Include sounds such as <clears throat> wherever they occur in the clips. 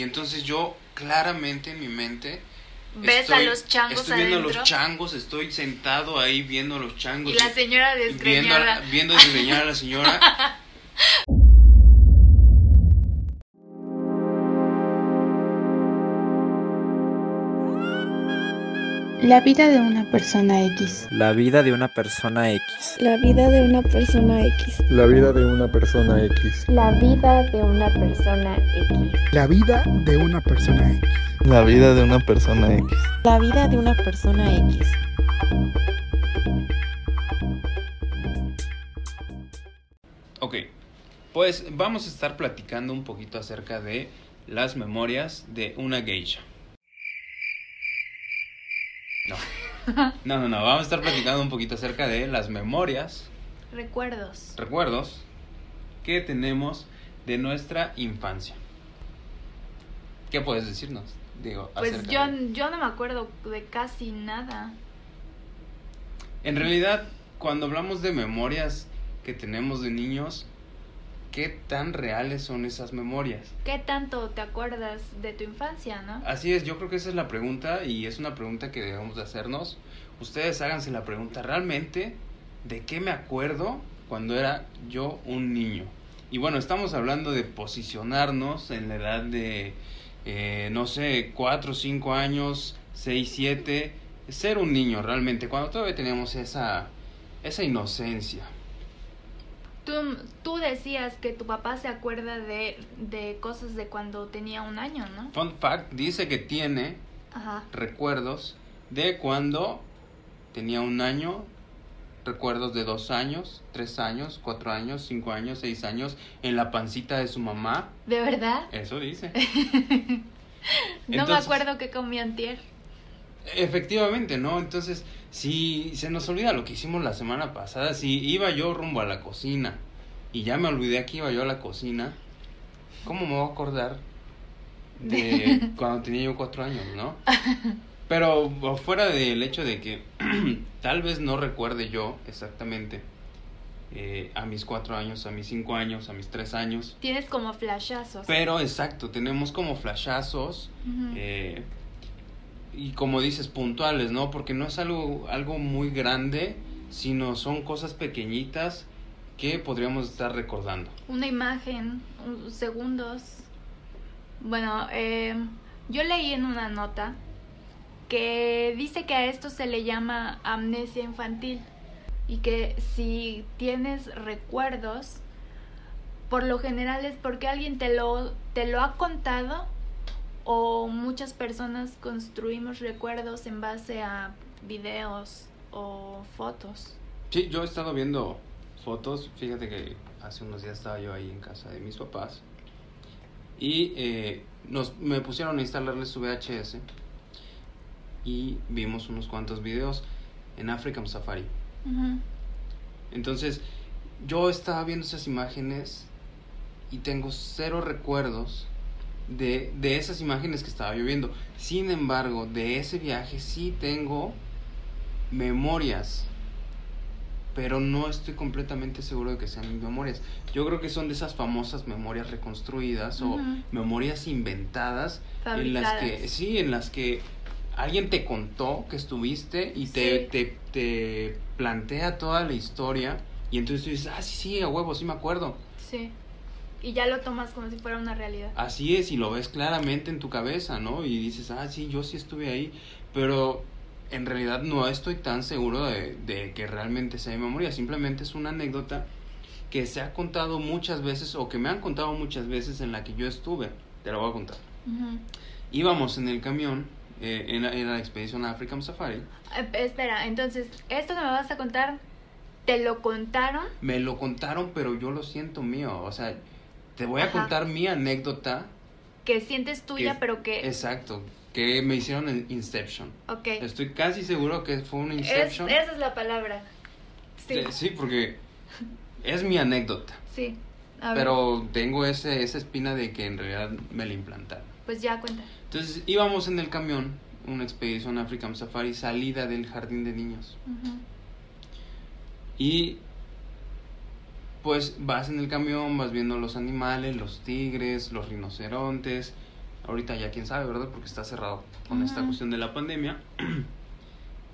Y entonces yo claramente en mi mente Ves a los changos estoy viendo a adentro. los changos, estoy sentado ahí viendo a los changos. Y la señora viendo, desgreñada. a- viendo desgreñar a la señora. <laughs> La vida de una persona X. La vida de una persona X. La vida de una persona X. La vida de una persona X. La vida de una persona X. La vida de una persona X. La vida de una persona X. La vida de una persona X. Ok, pues vamos a estar platicando un poquito acerca de las memorias de una geisha. No. No, no, no, vamos a estar platicando un poquito acerca de las memorias, Recuerdos. recuerdos que tenemos de nuestra infancia. ¿Qué puedes decirnos? Digo, Pues yo, de- yo no me acuerdo de casi nada. En realidad, cuando hablamos de memorias que tenemos de niños, ¿qué tan reales son esas memorias? ¿Qué tanto te acuerdas de tu infancia, no? Así es, yo creo que esa es la pregunta y es una pregunta que debemos de hacernos. Ustedes háganse la pregunta, ¿realmente de qué me acuerdo cuando era yo un niño? Y bueno, estamos hablando de posicionarnos en la edad de, eh, no sé, 4, 5 años, 6, 7, ser un niño realmente, cuando todavía teníamos esa, esa inocencia. Tú, tú decías que tu papá se acuerda de, de cosas de cuando tenía un año, ¿no? Fun fact, dice que tiene Ajá. recuerdos de cuando tenía un año, recuerdos de dos años, tres años, cuatro años, cinco años, seis años, en la pancita de su mamá. ¿De verdad? Eso dice. <laughs> no me acuerdo que comí antier. Efectivamente, ¿no? Entonces, si se nos olvida lo que hicimos la semana pasada, si iba yo rumbo a la cocina y ya me olvidé que iba yo a la cocina, ¿cómo me voy a acordar de <laughs> cuando tenía yo cuatro años, no? Pero fuera del hecho de que <clears throat> tal vez no recuerde yo exactamente eh, a mis cuatro años, a mis cinco años, a mis tres años, Tienes como flashazos. pero exacto, tenemos como flashazos eh, y como dices, puntuales, ¿no? Porque no es algo, algo muy grande, sino son cosas pequeñitas que podríamos estar recordando. Una imagen, un- segundos. Bueno, eh, yo leí en una nota que dice que a esto se le llama amnesia infantil y que si tienes recuerdos, por lo general es porque alguien te lo, te lo ha contado o muchas personas construimos recuerdos en base a videos o fotos. Sí, yo he estado viendo fotos, fíjate que hace unos días estaba yo ahí en casa de mis papás y eh, nos, me pusieron a instalarles su VHS y vimos unos cuantos videos en African Safari. Entonces, yo estaba viendo esas imágenes y tengo cero recuerdos de, de esas imágenes que estaba yo viendo. Sin embargo, de ese viaje sí tengo memorias, pero no estoy completamente seguro de que sean mis memorias. Yo creo que son de esas famosas memorias reconstruidas o memorias inventadas en las que Fabricadas. sí, en las que alguien te contó que estuviste y te, Sí. te, te plantea toda la historia y entonces tú dices, ah, sí, sí, a huevo, sí me acuerdo. Sí. Y ya lo tomas como si fuera una realidad. Así es, y lo ves claramente en tu cabeza, ¿no? Y dices, ah, sí, yo sí estuve ahí, pero en realidad no estoy tan seguro de, de que realmente sea memoria, simplemente es una anécdota que se ha contado muchas veces o que me han contado muchas veces en la que yo estuve. Te la voy a contar. Ujú. Íbamos en el camión, eh, en, la, en la expedición a African Safari, Eh, espera, entonces, esto que me vas a contar, ¿te lo contaron? me lo contaron, pero yo lo siento mío, o sea, te voy a contar mi anécdota. Que sientes tuya, que- pero que... Exacto, que me hicieron en Inception. Ok. Estoy casi seguro que fue un Es- Inception. esa es la palabra. Sí. Eh, Sí, porque es mi anécdota. Sí. A ver, Pero tengo ese, esa espina de que en realidad me la implantaron. Pues ya cuenta. Entonces íbamos en el camión, una expedición African Safari, salida del jardín de niños. Ujú. Y pues vas en el camión, vas viendo los animales, los tigres, los rinocerontes, Ahorita ya quién sabe, ¿verdad? Porque está cerrado con esta cuestión de la pandemia. <clears throat>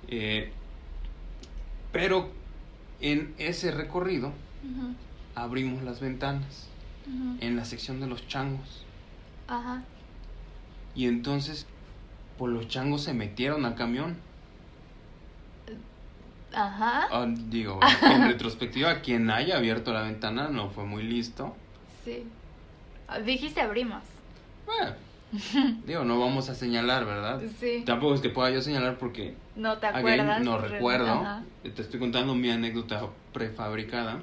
Eh, pero en ese recorrido abrimos las ventanas en la sección de los changos. Ajá. Y entonces, pues los changos se metieron al camión. Ajá. Ah, digo, <laughs> en retrospectiva, quien haya abierto la ventana no fue muy listo. Sí. Dijiste abrimos. Bueno, <laughs> digo, no vamos a señalar, ¿verdad? Sí. Tampoco es que pueda yo señalar porque No te acuerdas. no Re- recuerdo. Ajá. Te estoy contando mi anécdota prefabricada.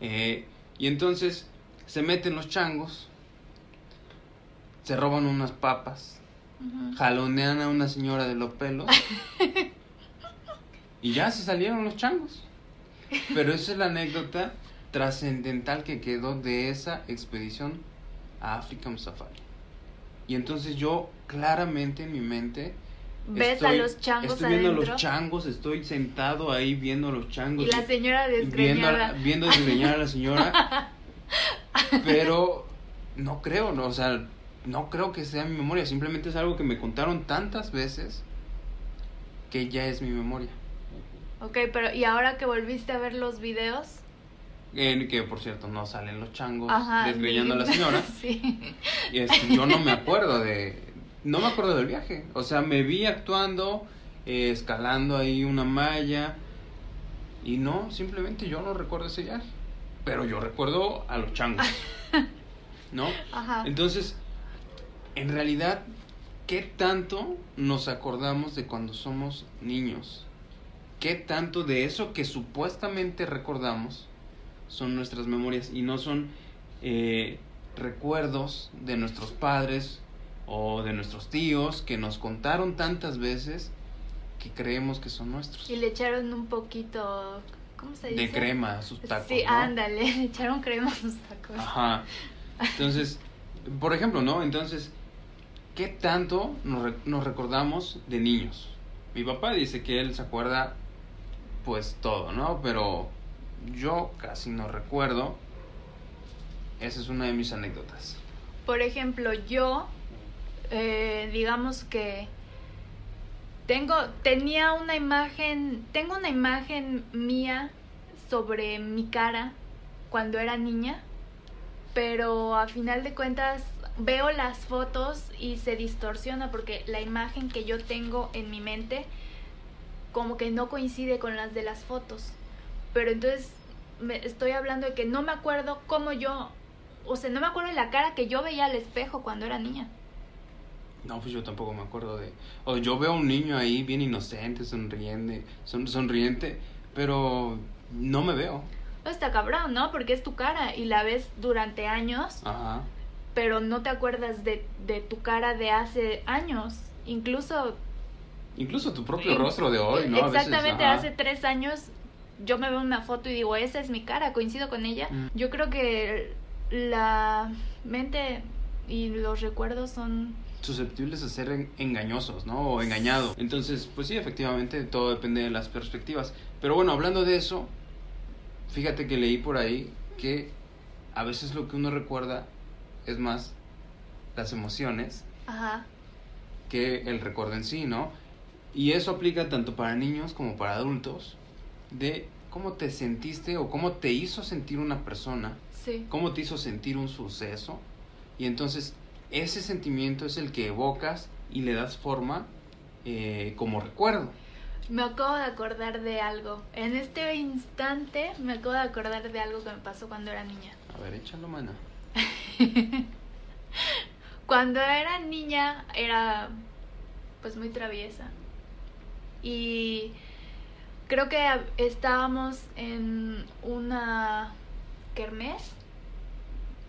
Eh, y entonces se meten los changos, se roban unas papas, jalonean a una señora de los pelos <laughs> y ya se salieron los changos. Pero esa es la anécdota trascendental que quedó de esa expedición a African Safari. Y entonces yo claramente en mi mente Ves a estoy- los changos estoy viendo adentro. los changos, estoy sentado ahí viendo a los changos. Y la señora viendo, a- desgreñada. viendo desgreñar a la señora. <laughs> pero no creo, no, o sea, no creo que sea mi memoria, simplemente es algo que me contaron tantas veces que ya es mi memoria. Ok, pero ¿y ahora que volviste a ver los videos? En que por cierto no salen los changos Ajá. desgreñando a la señora. <laughs> sí. Y este, yo no me acuerdo de. No me acuerdo del viaje. O sea, me vi actuando, eh, escalando ahí una malla. Y no, simplemente yo no recuerdo ese viaje. Pero yo recuerdo a los changos. <laughs> ¿No? Ajá. Entonces, en realidad, ¿qué tanto nos acordamos de cuando somos niños? ¿Qué tanto de eso que supuestamente recordamos son nuestras memorias y no son eh, recuerdos de nuestros padres o de nuestros tíos que nos contaron tantas veces que creemos que son nuestros? Y le echaron un poquito, ¿cómo se dice? De crema a sus tacos. Sí, ¿no? Ándale, <laughs> le echaron crema a sus tacos. Ajá. Entonces, por ejemplo, ¿no? Entonces, ¿qué tanto nos, nos recordamos de niños? Mi papá dice que él se acuerda, pues todo, ¿no? Pero yo casi no recuerdo. Esa es una de mis anécdotas. Por ejemplo, yo, eh, digamos que tengo, tenía una imagen, tengo una imagen mía sobre mi cara cuando era niña, pero a final de cuentas veo las fotos y se distorsiona porque la imagen que yo tengo en mi mente como que no coincide con las de las fotos. Pero entonces me estoy hablando de que no me acuerdo cómo yo, o sea, no me acuerdo de la cara que yo veía al espejo cuando era niña. No, pues yo tampoco me acuerdo de... O yo veo a un niño ahí bien inocente, sonriente, son, sonriente, pero no me veo. Está cabrón, ¿no? Porque es tu cara y la ves durante años, Ajá. pero no te acuerdas de, de tu cara de hace años. Incluso Incluso tu propio rostro de hoy, ¿no? A veces, Exactamente, hace tres años yo me veo una foto y digo, esa es mi cara, coincido con ella. Mm. Yo creo que la mente y los recuerdos son... susceptibles a ser en- engañosos, ¿no? O engañado. Entonces, pues sí, efectivamente, todo depende de las perspectivas. Pero bueno, hablando de eso, fíjate que leí por ahí que a veces lo que uno recuerda es más las emociones Ajá, que el recuerdo en sí, ¿no? Y eso aplica tanto para niños como para adultos, de cómo te sentiste o cómo te hizo sentir una persona sí. cómo te hizo sentir un suceso y entonces ese sentimiento es el que evocas y le das forma eh, como recuerdo. Me acabo de acordar de algo. En este instante me acabo de acordar de algo que me pasó cuando era niña. A ver, échalo, mana. <laughs> Cuando era niña era pues muy traviesa. Y creo que estábamos en una kermés.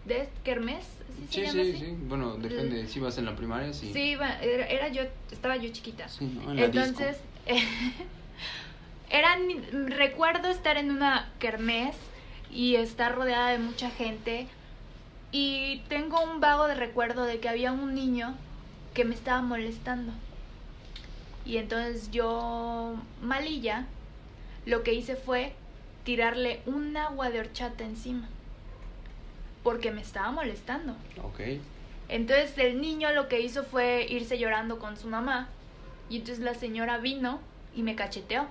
¿De kermés? ¿Así se Sí, llama sí, así? sí. Bueno, depende. Si vas en la primaria, sí. Sí, iba- era, era yo, estaba yo chiquita. Sí, ¿no? En la disco. Entonces, <laughs> eran, recuerdo estar en una kermés y estar rodeada de mucha gente y tengo un vago de recuerdo de que había un niño que me estaba molestando. Y entonces yo, malilla, lo que hice fue tirarle un agua de horchata encima. Porque me estaba molestando. Ok. Entonces el niño lo que hizo fue irse llorando con su mamá. Y entonces la señora vino y me cacheteó.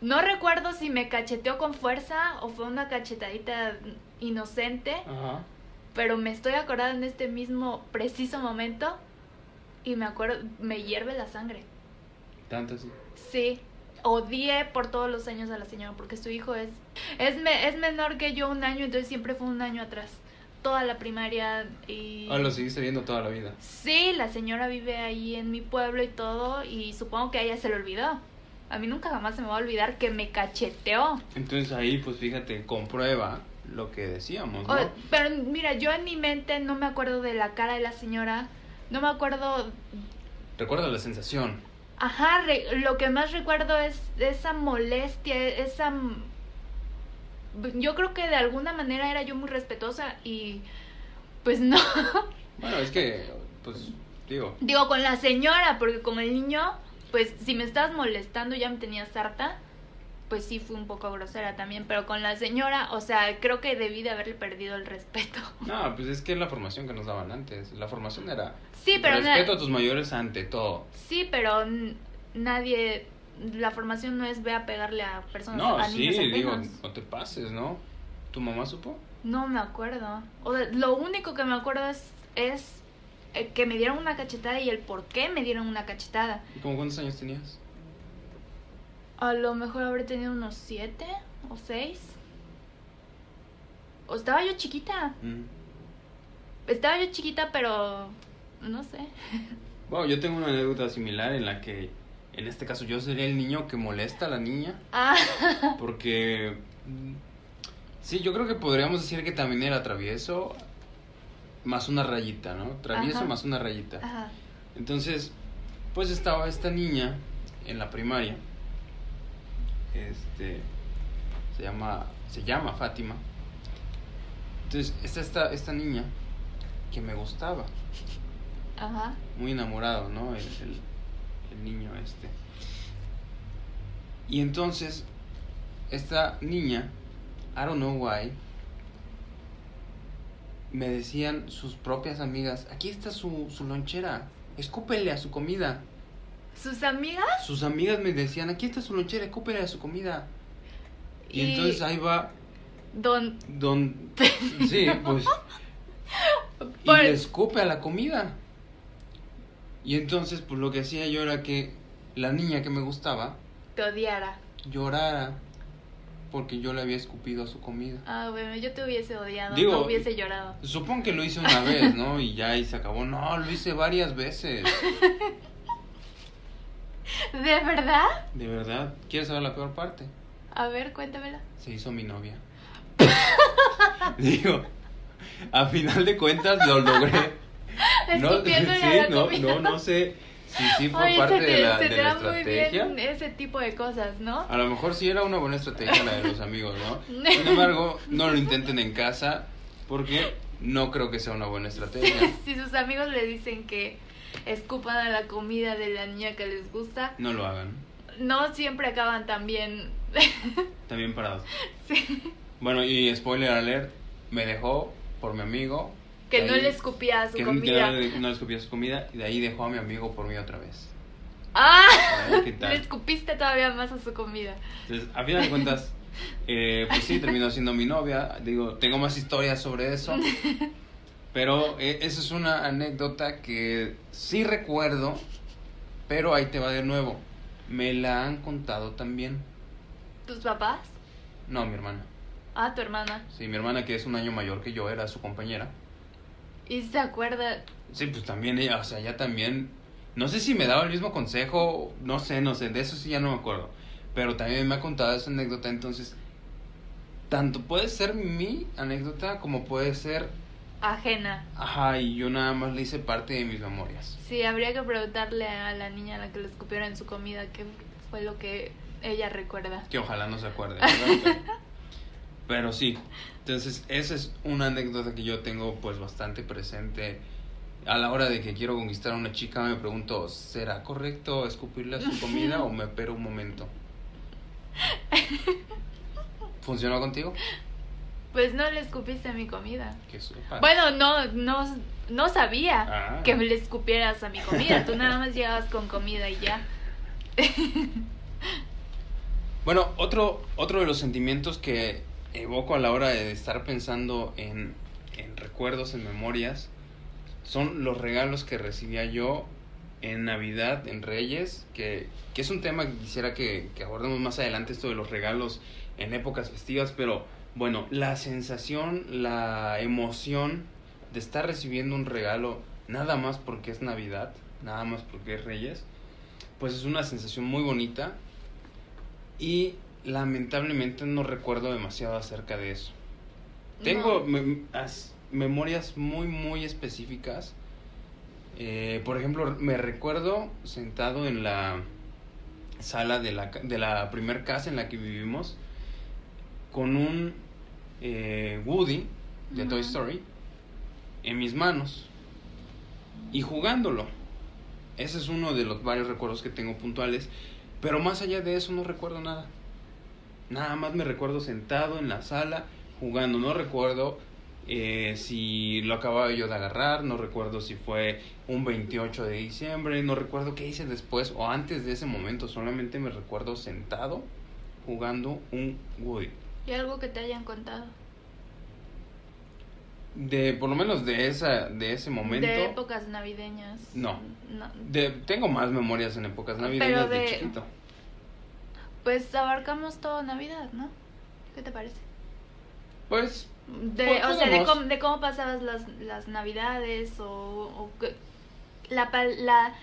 No recuerdo si me cacheteó con fuerza o fue una cachetadita inocente, Ajá. pero me estoy acordando en este mismo preciso momento y me acuerdo, me hierve la sangre. Tanto así. Sí, odié por todos los años a la señora porque su hijo es es, me- es menor que yo un año, entonces siempre fue un año atrás. Toda la primaria y... Ah, lo seguiste viendo toda la vida. Sí, la señora vive ahí en mi pueblo y todo y supongo que a ella se le olvidó. A mí nunca jamás se me va a olvidar que me cacheteó. Entonces ahí, pues fíjate, comprueba lo que decíamos, ¿no? O- pero mira, yo en mi mente no me acuerdo de la cara de la señora, no me acuerdo Recuerda la sensación. Ajá, re- lo que más recuerdo es esa molestia, esa... Yo creo que de alguna manera era yo muy respetuosa y pues <laughs> no. Bueno, es que, pues, digo, Digo, con la señora, porque con el niño, pues si me estabas molestando ya me tenías harta, pues sí fui un poco grosera también, pero con la señora, o sea, creo que debí de haberle perdido el respeto. <laughs> no, pues es que es la formación que nos daban antes. La formación era Sí, pero na- respeto a tus mayores ante todo. sí, pero nadie la formación no es ve a pegarle a personas No, a sí, digo, no te pases, ¿no? ¿Tu mamá supo? No me acuerdo. O sea, lo único que me acuerdo es, es eh, que me dieron una cachetada y el por qué me dieron una cachetada. ¿Y como cuántos años tenías? A lo mejor habré tenido unos siete o seis. O estaba yo chiquita. Mm. Estaba yo chiquita, pero no sé. Bueno, yo tengo una anécdota similar en la que, en este caso, yo sería el niño que molesta a la niña. Ah, <laughs> Porque. mm, Sí, yo creo que podríamos decir que también era travieso. Más una rayita, ¿no? Travieso Ajá. más una rayita. ajá. Entonces, pues estaba esta niña en la primaria. Este. Se llama. Se llama Fátima. Entonces, está esta, esta niña que me gustaba. Ajá. Muy enamorado, ¿no? El, el- el niño este. Y entonces, esta niña, I don't know why, me decían sus propias amigas, aquí está su, su lonchera, escúpele a su comida. ¿Sus amigas? Sus amigas me decían, aquí está su lonchera, escúpele a su comida. Y, Y- entonces ahí va Don. don... <laughs> Sí, pues... Y Por- le escupe a la comida. Y entonces, pues lo que hacía yo era que la niña que me gustaba Te odiara. llorara porque yo le había escupido a su comida. Ah, bueno, yo te hubiese odiado. Digo- no hubiese llorado. Supongo que lo hice una vez, ¿no? Y ya ahí se acabó. No, lo hice varias veces. <laughs> <laughs> ¿De verdad? De verdad. ¿Quieres saber la peor parte? A ver, cuéntamela. Se hizo mi novia. <laughs> Digo, a final de cuentas lo logré. <laughs> No, sí, no, no, no sé si sí fue Oye, parte te, de la, de la muy estrategia. bien ese tipo de cosas, ¿no? A lo mejor sí era una buena estrategia la de los amigos, ¿no? Sin embargo, no lo intenten en casa porque no creo que sea una buena estrategia. si sus amigos le dicen que escupan a la comida de la niña que les gusta, No lo hagan. no siempre acaban tan bien. <laughs> También parados. Sí. Bueno, y spoiler alert, me dejó por mi amigo. Que no ahí- le escupía a su que comida. no le, no le escupía su comida y de ahí dejó a mi amigo por mí otra vez. ¡Ah! Le escupiste todavía más a su comida. Entonces, a final de cuentas, <laughs> eh, pues sí, terminó siendo mi novia. Digo, tengo más historias sobre eso. <laughs> Pero eh, esa es una anécdota que sí recuerdo, pero ahí te va de nuevo. Me la han contado también. ¿Tus papás? No, mi hermana. Ah, tu hermana. Sí, mi hermana que es un año mayor que yo, era su compañera. Y se acuerda. Sí, pues también ella, o sea, ella también. No sé si me daba el mismo consejo, no sé, no sé, de eso sí ya no me acuerdo. Pero también me ha contado esa anécdota, entonces. Tanto puede ser mi anécdota como puede ser. Ajena. Ajá, y yo nada más le hice parte de mis memorias. Sí, habría que preguntarle a la niña a la que le escupieron en su comida qué fue lo que ella recuerda. Que ojalá no se acuerde, <laughs> pero sí, entonces esa es una anécdota que yo tengo pues bastante presente. A la hora de que quiero conquistar a una chica me pregunto, ¿será correcto escupirle a su <laughs> comida o me espero un momento? <laughs> ¿Funcionó contigo? Pues no le escupiste a mi comida. Que. Bueno, no, no, no sabía Ah. que le escupieras a mi comida. Tú nada más llegabas con comida y ya. <laughs> Bueno, otro, otro de los sentimientos que evoco a la hora de estar pensando en, en recuerdos, en memorias, son los regalos que recibía yo en Navidad, en Reyes, que, que es un tema que quisiera que, que abordemos más adelante, esto de los regalos en épocas festivas, pero bueno, la sensación, la emoción de estar recibiendo un regalo nada más porque es Navidad, nada más porque es Reyes, pues es una sensación muy bonita y lamentablemente no recuerdo demasiado acerca de eso. Tengo No. mem- as- memorias muy, muy específicas. Eh, por ejemplo, me recuerdo sentado en la sala de la, de la primer casa en la que vivimos con un eh, Woody de Toy. Story en mis manos y jugándolo. Ese es uno de los varios recuerdos que tengo puntuales. Pero más allá de eso no recuerdo nada. Nada más me recuerdo sentado en la sala jugando. No recuerdo eh, si lo acababa yo de agarrar. No recuerdo si fue un 28 de diciembre. No recuerdo qué hice después o antes de ese momento. Solamente me recuerdo sentado jugando un Woody. ¿Y algo que te hayan contado? De por lo menos de esa de ese momento. De épocas navideñas. No. No. de- tengo más memorias en épocas navideñas de, de- chiquito. Pues abarcamos todo Navidad, ¿no? ¿Qué te parece? Pues De, Pues, o sea, de cómo, de cómo pasabas las, las navidades o, o que- la, la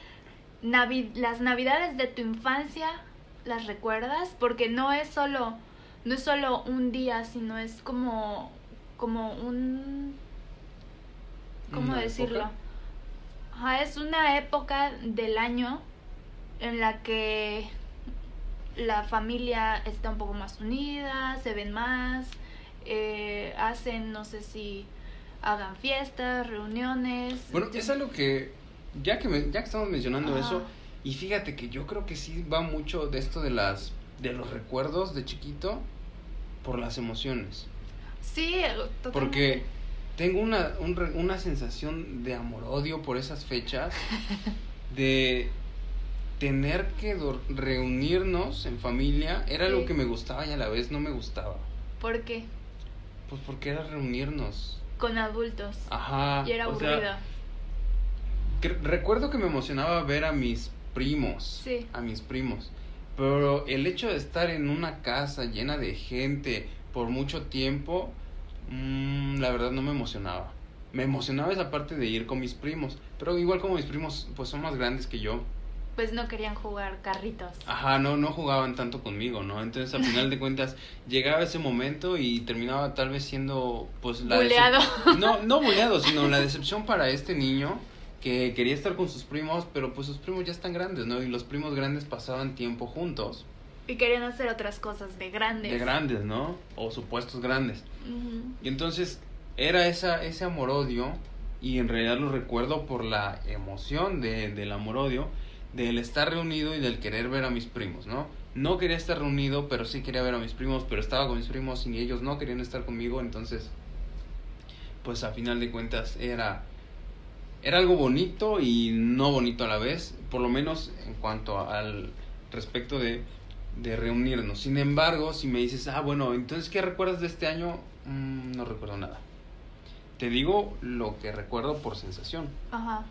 navi- las navidades de tu infancia, ¿las recuerdas? Porque no es solo, no es solo un día, sino es como, como un, ¿cómo ¿Una decirlo? Ajá, es una época del año en la que la familia está un poco más unida, se ven más, eh, hacen, no sé si hagan fiestas, reuniones. Bueno, es algo que, ya que, me- ya que estamos mencionando Ajá. eso, y fíjate que yo creo que sí va mucho de esto de las, de los recuerdos de chiquito por las emociones. Sí, totalmente. Porque tengo una, un una sensación de amor-odio por esas fechas, <laughs> de tener que reunirnos en familia, era algo Sí. que me gustaba y a la vez no me gustaba. ¿Por qué? Pues porque era reunirnos. Con adultos. Ajá. y era que- recuerdo que me emocionaba ver a mis primos. Sí. A mis primos. Pero el hecho de estar en una casa llena de gente por mucho tiempo, mm, la verdad no me emocionaba. Me emocionaba esa parte de ir con mis primos. Pero igual como mis primos pues son más grandes que yo. Pues no querían jugar carritos. Ajá, no, no jugaban tanto conmigo, ¿no? Entonces al final de cuentas <laughs> llegaba ese momento y terminaba tal vez siendo pues la... Buleado. No, no buleado, sino la decepción para este niño que quería estar con sus primos, pero pues sus primos ya están grandes, ¿no? Y los primos grandes pasaban tiempo juntos, Y querían hacer otras cosas de grandes. de grandes, ¿no? O supuestos grandes. Y entonces era esa, ese amor-odio, y en realidad lo recuerdo por la emoción de, del amor-odio, del estar reunido y del querer ver a mis primos, ¿no? No quería estar reunido, pero sí quería ver a mis primos, pero estaba con mis primos y ellos no querían estar conmigo, entonces, pues a final de cuentas era, era algo bonito y no bonito a la vez, por lo menos en cuanto al respecto de, de reunirnos. Sin embargo, si me dices, ah, bueno, entonces, ¿qué recuerdas de este año? Mm, no recuerdo nada. Te digo lo que recuerdo por sensación, Ajá.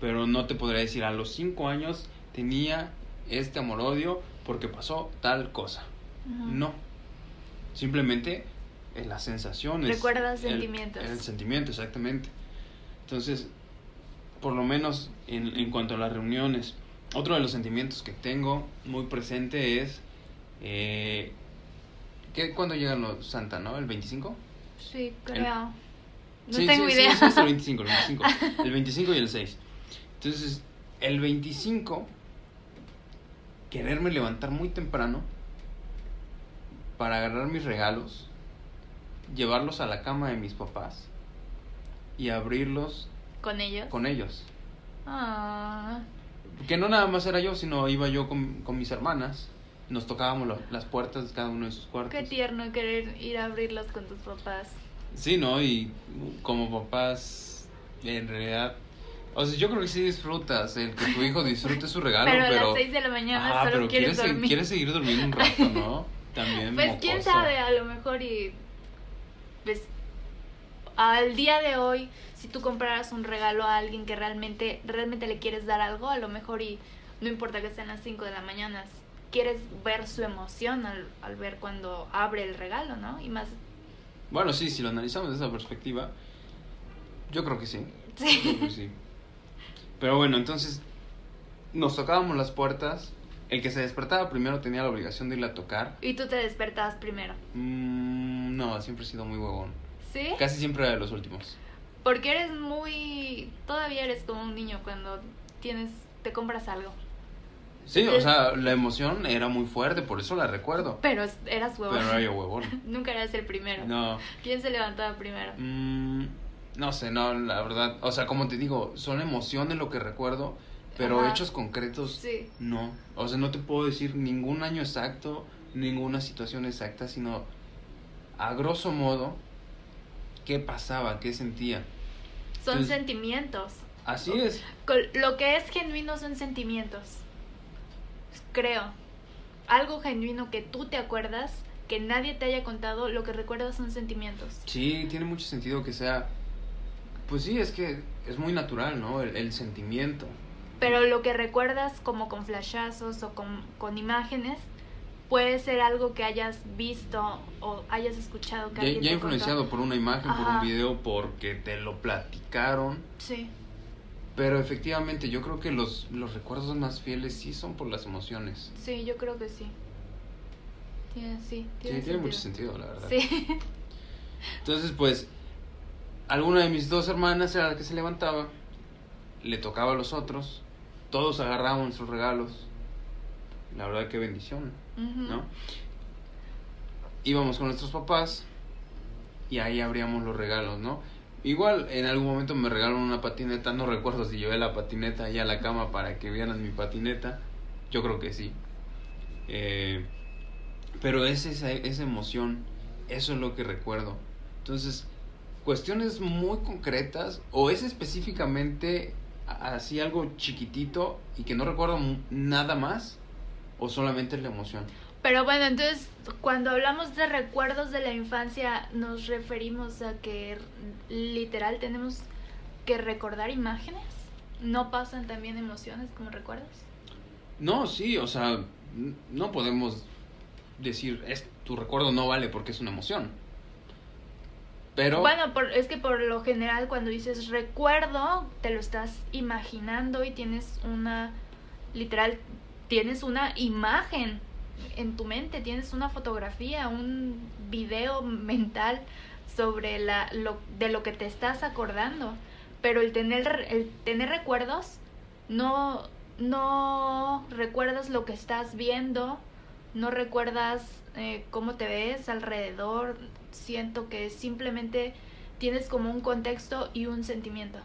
pero no te podría decir, a los cinco años tenía este amor-odio porque pasó tal cosa. No. Simplemente es la sensación. es Recuerdas el- sentimientos. El, sentimiento, exactamente. Entonces, por lo menos en, en cuanto a las reuniones, otro de los sentimientos que tengo muy presente es. Eh, ¿qué, ¿Cuándo llegan los Santa, no? ¿El 25? Sí, creo. No Sí, tengo sí, idea. Sí, sí, es el 25, el 25. <laughs> El 25 y el 6. Entonces, el 25, quererme levantar muy temprano para agarrar mis regalos, llevarlos a la cama de mis papás y abrirlos Con ellos. con ellos. Ah, Que no nada más era yo, sino iba yo con, con mis hermanas. Nos tocábamos lo- las puertas de cada uno de sus cuartos. qué tierno querer ir a abrirlos con tus papás. Sí, ¿no? Y como papás en realidad, o sea, yo creo que sí disfrutas, el que tu hijo disfrute su regalo, pero, <laughs> pero... a las 6 de la mañana solo pero quieres quieres, dormir. quieres seguir durmiendo un rato, ¿no? <laughs> También Pues quién sabe, a lo mejor y pues al día de hoy si tú compraras un regalo a alguien que realmente realmente le quieres dar algo, a lo mejor y no importa que sean las 5 de la mañana, quieres ver su emoción al, al ver cuando abre el regalo, ¿no? Y más Bueno, sí, si lo analizamos desde esa perspectiva, yo creo que sí. Yo creo sí. que sí. Pero bueno, entonces nos tocábamos las puertas. El que se despertaba primero tenía la obligación de irle a tocar. Y tú te despertabas primero. Mm, no, siempre he sido muy huevón. ¿Sí? Casi siempre de los últimos. Porque eres muy todavía eres como un niño cuando tienes te compras algo. Sí, o sea, la emoción era muy fuerte, por eso la recuerdo. Pero eras huevón. Pero era yo huevón. <laughs> Nunca eras el primero. No. ¿Quién se levantaba primero? Mm, no sé, no, la verdad. O sea, como te digo, son emociones lo que recuerdo, pero Ajá. hechos concretos, Sí. no. O sea, no te puedo decir ningún año exacto, ninguna situación exacta, sino a grosso modo, qué pasaba, qué sentía. Son Entonces- sentimientos. Así es. Lo que es genuino son sentimientos. Creo. Algo genuino que tú te acuerdas, que nadie te haya contado, lo que recuerdas son sentimientos. Sí, tiene mucho sentido que sea. Pues sí, es que es muy natural, ¿no? El, el sentimiento. Pero lo que recuerdas como con flashazos o con, con imágenes puede ser algo que hayas visto o hayas escuchado que Ya, ya influenciado contó. por una imagen, por Ajá. un video, porque te lo platicaron. Sí. Pero efectivamente, yo creo que los, los recuerdos más fieles sí son por las emociones. Sí, yo creo que sí. Tiene, sí, Sí, tiene mucho sentido, la verdad. Sí. Entonces, pues, alguna de mis dos hermanas era la que se levantaba, le tocaba a los otros, todos agarrábamos sus regalos. La verdad, qué bendición, ¿no? Íbamos con nuestros papás y ahí abríamos los regalos, ¿no? Igual en algún momento me regalaron una patineta, no recuerdo si llevé la patineta ahí a la cama para que vieran mi patineta, yo creo que sí. Eh, pero es esa, esa emoción, eso es lo que recuerdo. Entonces, cuestiones muy concretas, o es específicamente así algo chiquitito y que no recuerdo nada más, o solamente la emoción. Pero bueno, entonces cuando hablamos de recuerdos de la infancia, nos referimos a que literal tenemos que recordar imágenes. ¿No pasan también emociones como recuerdos? No, sí, o sea, no podemos decir, es, tu recuerdo no vale porque es una emoción. Pero... Bueno, por- es que por lo general cuando dices recuerdo, te lo estás imaginando y tienes una, literal, tienes una imagen en tu mente, tienes una fotografía, un video mental sobre la, lo, de lo que te estás acordando. Pero el tener, el tener recuerdos, no, no recuerdas lo que estás viendo, no recuerdas eh, cómo te ves alrededor, siento que simplemente tienes como un contexto y un sentimiento.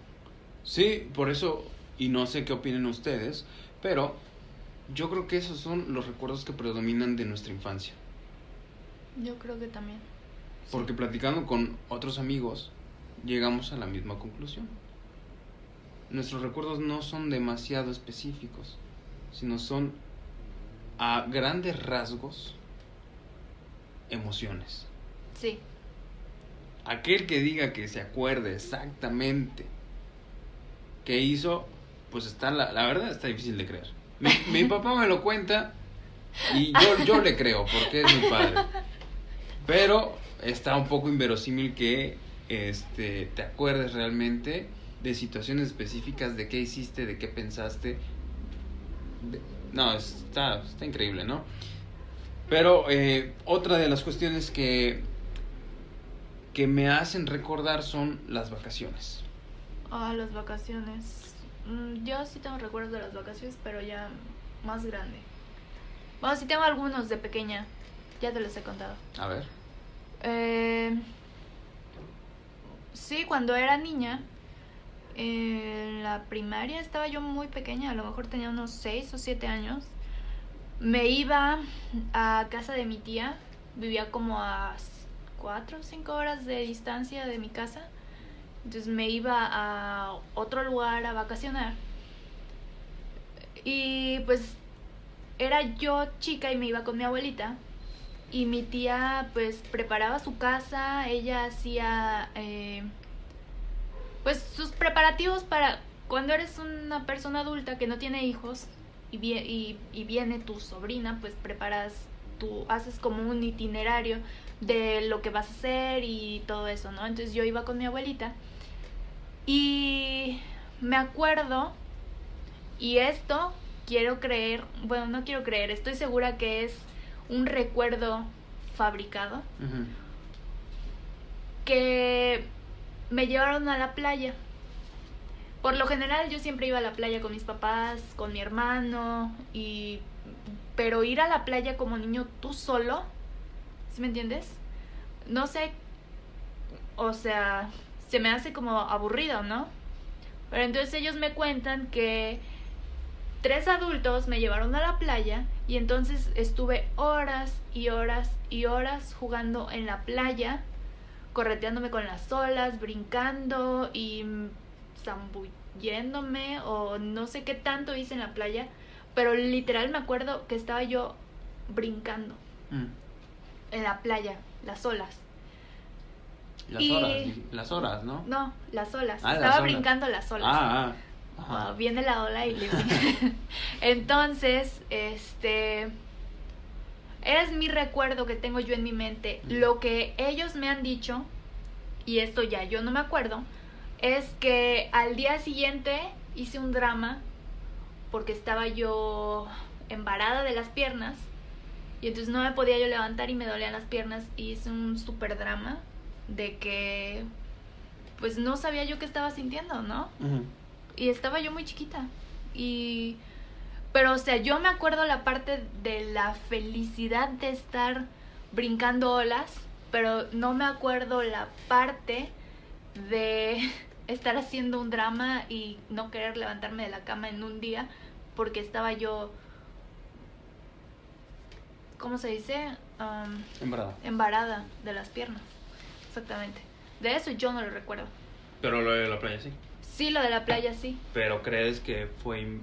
Sí, por eso, y no sé qué opinen ustedes, pero yo creo que esos son los recuerdos que predominan de nuestra infancia. Yo creo que también. Porque platicando con otros amigos, llegamos a la misma conclusión. Nuestros recuerdos no son demasiado específicos, sino son a grandes rasgos emociones. Sí, Aquel que diga que se acuerde exactamente qué hizo, pues está, la, la verdad está difícil de creer. Mi, papá me lo cuenta y yo, yo le creo porque es mi padre. Pero está un poco inverosímil que este, te acuerdes realmente de situaciones específicas, de qué hiciste, de qué pensaste. No, está, está increíble, ¿no? Pero eh, otra de las cuestiones que, que me hacen recordar son las vacaciones. ah, las vacaciones. Mm, Yo sí tengo recuerdos de las vacaciones, pero ya más grande. Bueno, sí tengo algunos de pequeña, ya te los he contado. A ver. Eh, sí, cuando era niña, en la primaria estaba yo muy pequeña, a lo mejor tenía unos 6 o 7 años. Me iba a casa de mi tía, vivía como a 4 o 5 horas de distancia de mi casa. Entonces me iba a otro lugar a vacacionar. Y pues era yo chica y me iba con mi abuelita. Y mi tía pues preparaba su casa, ella hacía eh, pues sus preparativos para cuando eres una persona adulta que no tiene hijos y, y viene tu sobrina, pues preparas, tú haces como un itinerario de lo que vas a hacer y todo eso, ¿no? Entonces yo iba con mi abuelita y me acuerdo, y esto quiero creer, bueno, no quiero creer, estoy segura que es un recuerdo fabricado, que me llevaron a la playa. Por lo general yo siempre iba a la playa con mis papás, con mi hermano y pero ir a la playa como niño tú solo, ¿sí me entiendes? No sé, o sea, se me hace como aburrido, ¿no? Pero entonces ellos me cuentan que tres adultos me llevaron a la playa y entonces estuve horas y horas y horas jugando en la playa correteándome con las olas, brincando y zambulléndome o no sé qué tanto hice en la playa, pero literal me acuerdo que estaba yo brincando Mm. en la playa, las olas. Las Y- horas, las horas, ¿no? No, las olas. Ah, las estaba olas. brincando las olas. Ah, ah. Ah, viene la ola y le <laughs> Entonces, este es mi recuerdo que tengo yo en mi mente. Mm. Lo que ellos me han dicho, y esto ya yo no me acuerdo, es que al día siguiente hice un drama porque estaba yo embarada de las piernas y entonces no me podía yo levantar y me dolían las piernas y hice un super drama de que pues no sabía yo qué estaba sintiendo, ¿no? Y estaba yo muy chiquita y pero o sea yo me acuerdo la parte de la felicidad de estar brincando olas pero no me acuerdo la parte de <laughs> estar haciendo un drama y no querer levantarme de la cama en un día porque estaba yo ¿cómo se dice? En verdad. embarada de las piernas exactamente de eso yo no lo recuerdo Pero lo de la playa sí. sí lo de la playa sí Pero crees que fue.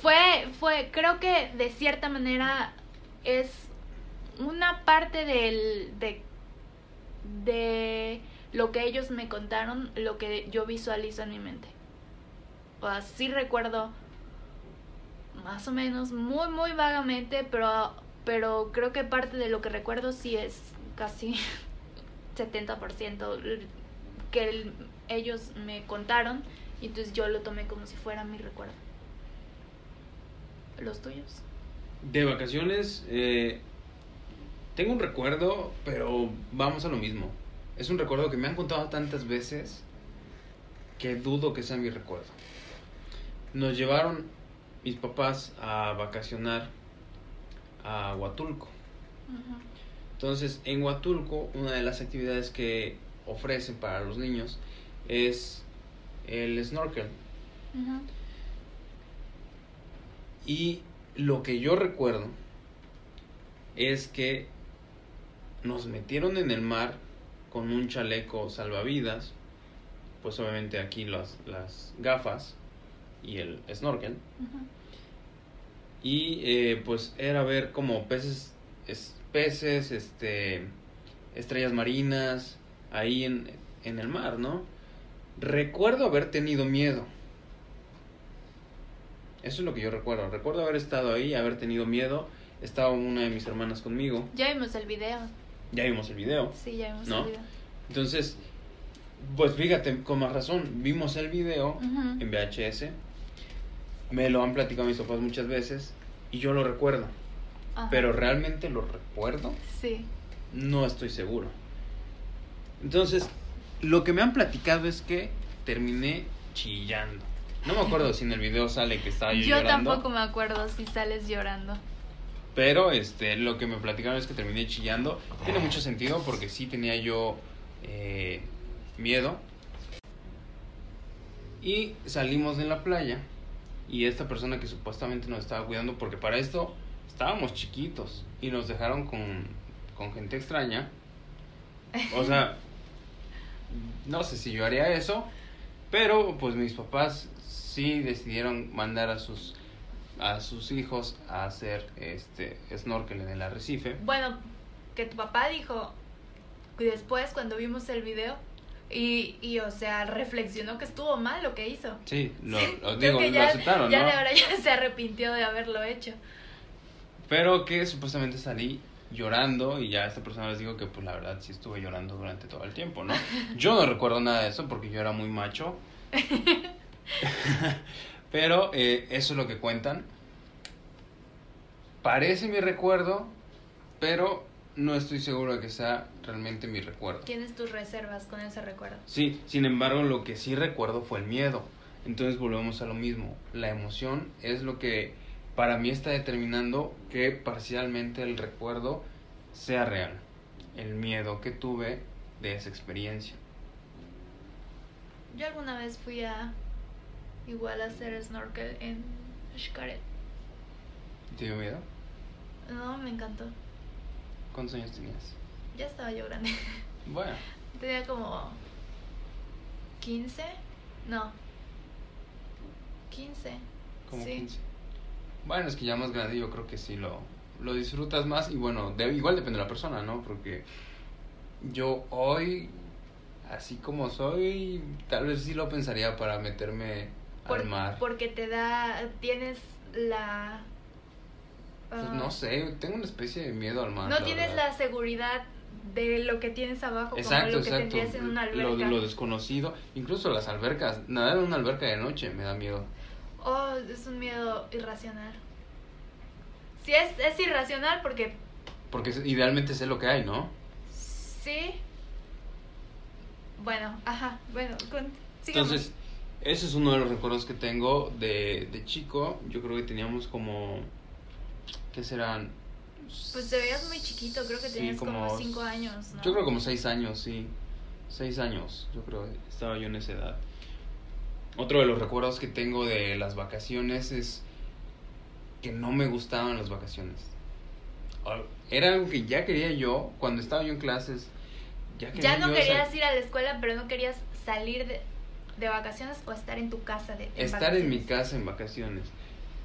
Fue, fue, creo que de cierta manera es una parte del, de, de lo que ellos me contaron, lo que yo visualizo en mi mente. O sea, sí recuerdo más o menos, muy, muy vagamente, pero, pero creo que parte de lo que recuerdo sí es casi <laughs> 70% que el- ellos me contaron y entonces yo lo tomé como si fuera mi recuerdo. ¿Los tuyos? De vacaciones, eh, tengo un recuerdo, pero vamos a lo mismo. Es un recuerdo que me han contado tantas veces que dudo que sea mi recuerdo. Nos llevaron mis papás a vacacionar a Huatulco. Entonces, en Huatulco, una de las actividades que ofrecen para los niños es el snorkel. Y lo que yo recuerdo es que nos metieron en el mar con un chaleco salvavidas, pues obviamente aquí las, las gafas y el snorkel. Y eh, pues era ver como peces, es- peces, este, estrellas marinas, ahí en, en el mar, ¿no? Recuerdo haber tenido miedo. Eso es lo que yo recuerdo. Recuerdo haber estado ahí, haber tenido miedo. Estaba una de mis hermanas conmigo. Ya vimos el video. Ya vimos el video. Sí, ya vimos ¿No? el video. Entonces, pues fíjate, con más razón, vimos el video en VHS. Me lo han platicado mis papás muchas veces y yo lo recuerdo. Ajá. Pero realmente lo recuerdo, Sí. no estoy seguro. Entonces, lo que me han platicado es que terminé chillando. No me acuerdo si en el video sale que estaba yo, Yo llorando. tampoco me acuerdo si sales llorando. Pero este, lo que me platicaron es que terminé chillando. Tiene mucho sentido porque sí tenía yo eh, miedo. Y salimos de la playa. Y esta persona que supuestamente nos estaba cuidando, porque para esto estábamos chiquitos y nos dejaron con, con gente extraña. O sea, <laughs> no sé si yo haría eso, Pero pues mis papás sí decidieron mandar a sus a sus hijos a hacer este snorkel en el arrecife. Bueno, que tu papá dijo después cuando vimos el video y, y o sea, reflexionó que estuvo mal lo que hizo. Sí, lo, digo, que lo ya, aceptaron, ya ¿no? de ahora <laughs> ya se arrepintió de haberlo hecho. Pero que supuestamente salí llorando y ya esta persona les dijo que pues la verdad sí estuve llorando durante todo el tiempo, ¿no? <laughs> Yo no recuerdo nada de eso porque yo era muy macho. <laughs> Pero eh, eso es lo que cuentan. Parece mi recuerdo, pero no estoy seguro de que sea realmente mi recuerdo. Tienes tus reservas con ese recuerdo. Sí, sin embargo, lo que sí recuerdo fue el miedo. Entonces volvemos a lo mismo. La emoción es lo que para mí está determinando que parcialmente el recuerdo sea real. El miedo que tuve de esa experiencia. Yo alguna vez fui a igual a hacer snorkel en Xcaret. ¿Te dio miedo? No, me encantó. ¿Cuántos años tenías? Ya estaba yo grande. Bueno, Tenía como 15. No. 15. como sí. 15. Bueno, es que ya más grande yo creo que sí lo, lo disfrutas más y bueno, de- igual depende de la persona, ¿no? Porque yo hoy, así como soy, tal vez sí lo pensaría para meterme Por- al mar. Porque te da. Tienes la. Pues ah, no sé, tengo una especie de miedo al mar. No la tienes verdad. la seguridad de lo que tienes abajo, Exacto, como lo que exacto. tendrías en una Lo, alberca. lo desconocido, incluso las albercas. Nadar en una alberca de noche me da miedo. Oh, es un miedo irracional. Sí, es, es irracional porque Porque idealmente sé lo que hay, ¿no? sí. Bueno, ajá, bueno, con. Entonces, ese es uno de los recuerdos que tengo de, de chico. Yo creo que teníamos como. ¿Qué serán? Pues te veías muy chiquito, creo que Sí, tenías como 5 años, ¿no? Yo creo como seis años, sí. Seis años, yo creo. Estaba yo en esa edad. Otro de los recuerdos que tengo de las vacaciones es que no me gustaban las vacaciones. Ah, Era algo que ya quería yo cuando estaba yo en clases. Ya, quería Ya no querías ir a la escuela, pero no querías salir de, de vacaciones o estar en tu casa de en estar en mi casa en vacaciones.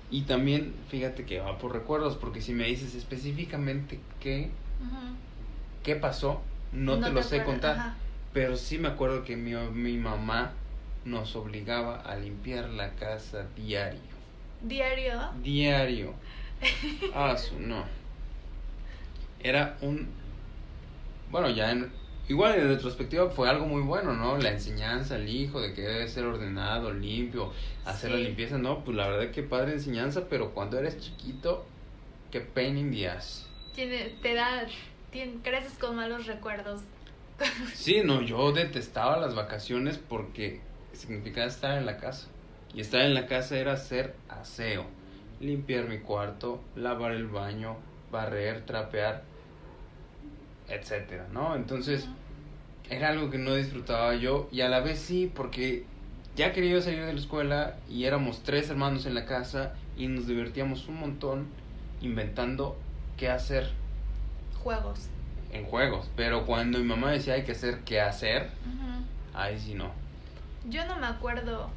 Y también, fíjate que va por recuerdos, porque si me dices específicamente qué, qué pasó, no, te lo sé contar. ajá. Pero sí me acuerdo que mi, mi mamá nos obligaba a limpiar la casa diario. Diario. Diario. <laughs> Ah, su no. Era un. Bueno, ya en. Igual en retrospectiva fue algo muy bueno, ¿no? La enseñanza al hijo de que debe ser ordenado, limpio, hacer la Sí. limpieza, ¿no? Pues la verdad que padre enseñanza, pero cuando eres chiquito, qué pain in the ass. Tiene, te da, creces con malos recuerdos. Sí, no, yo detestaba las vacaciones porque significaba estar en la casa. Y estar en la casa era hacer aseo, limpiar mi cuarto, lavar el baño, barrer, trapear, etcétera, ¿no? Entonces, era algo que no disfrutaba yo y a la vez sí, porque ya quería yo salir de la escuela y éramos tres hermanos en la casa y nos divertíamos un montón inventando qué hacer Juegos. en juegos. Pero cuando mi mamá decía hay que hacer qué hacer, Ujú. ahí sí no. Yo no me acuerdo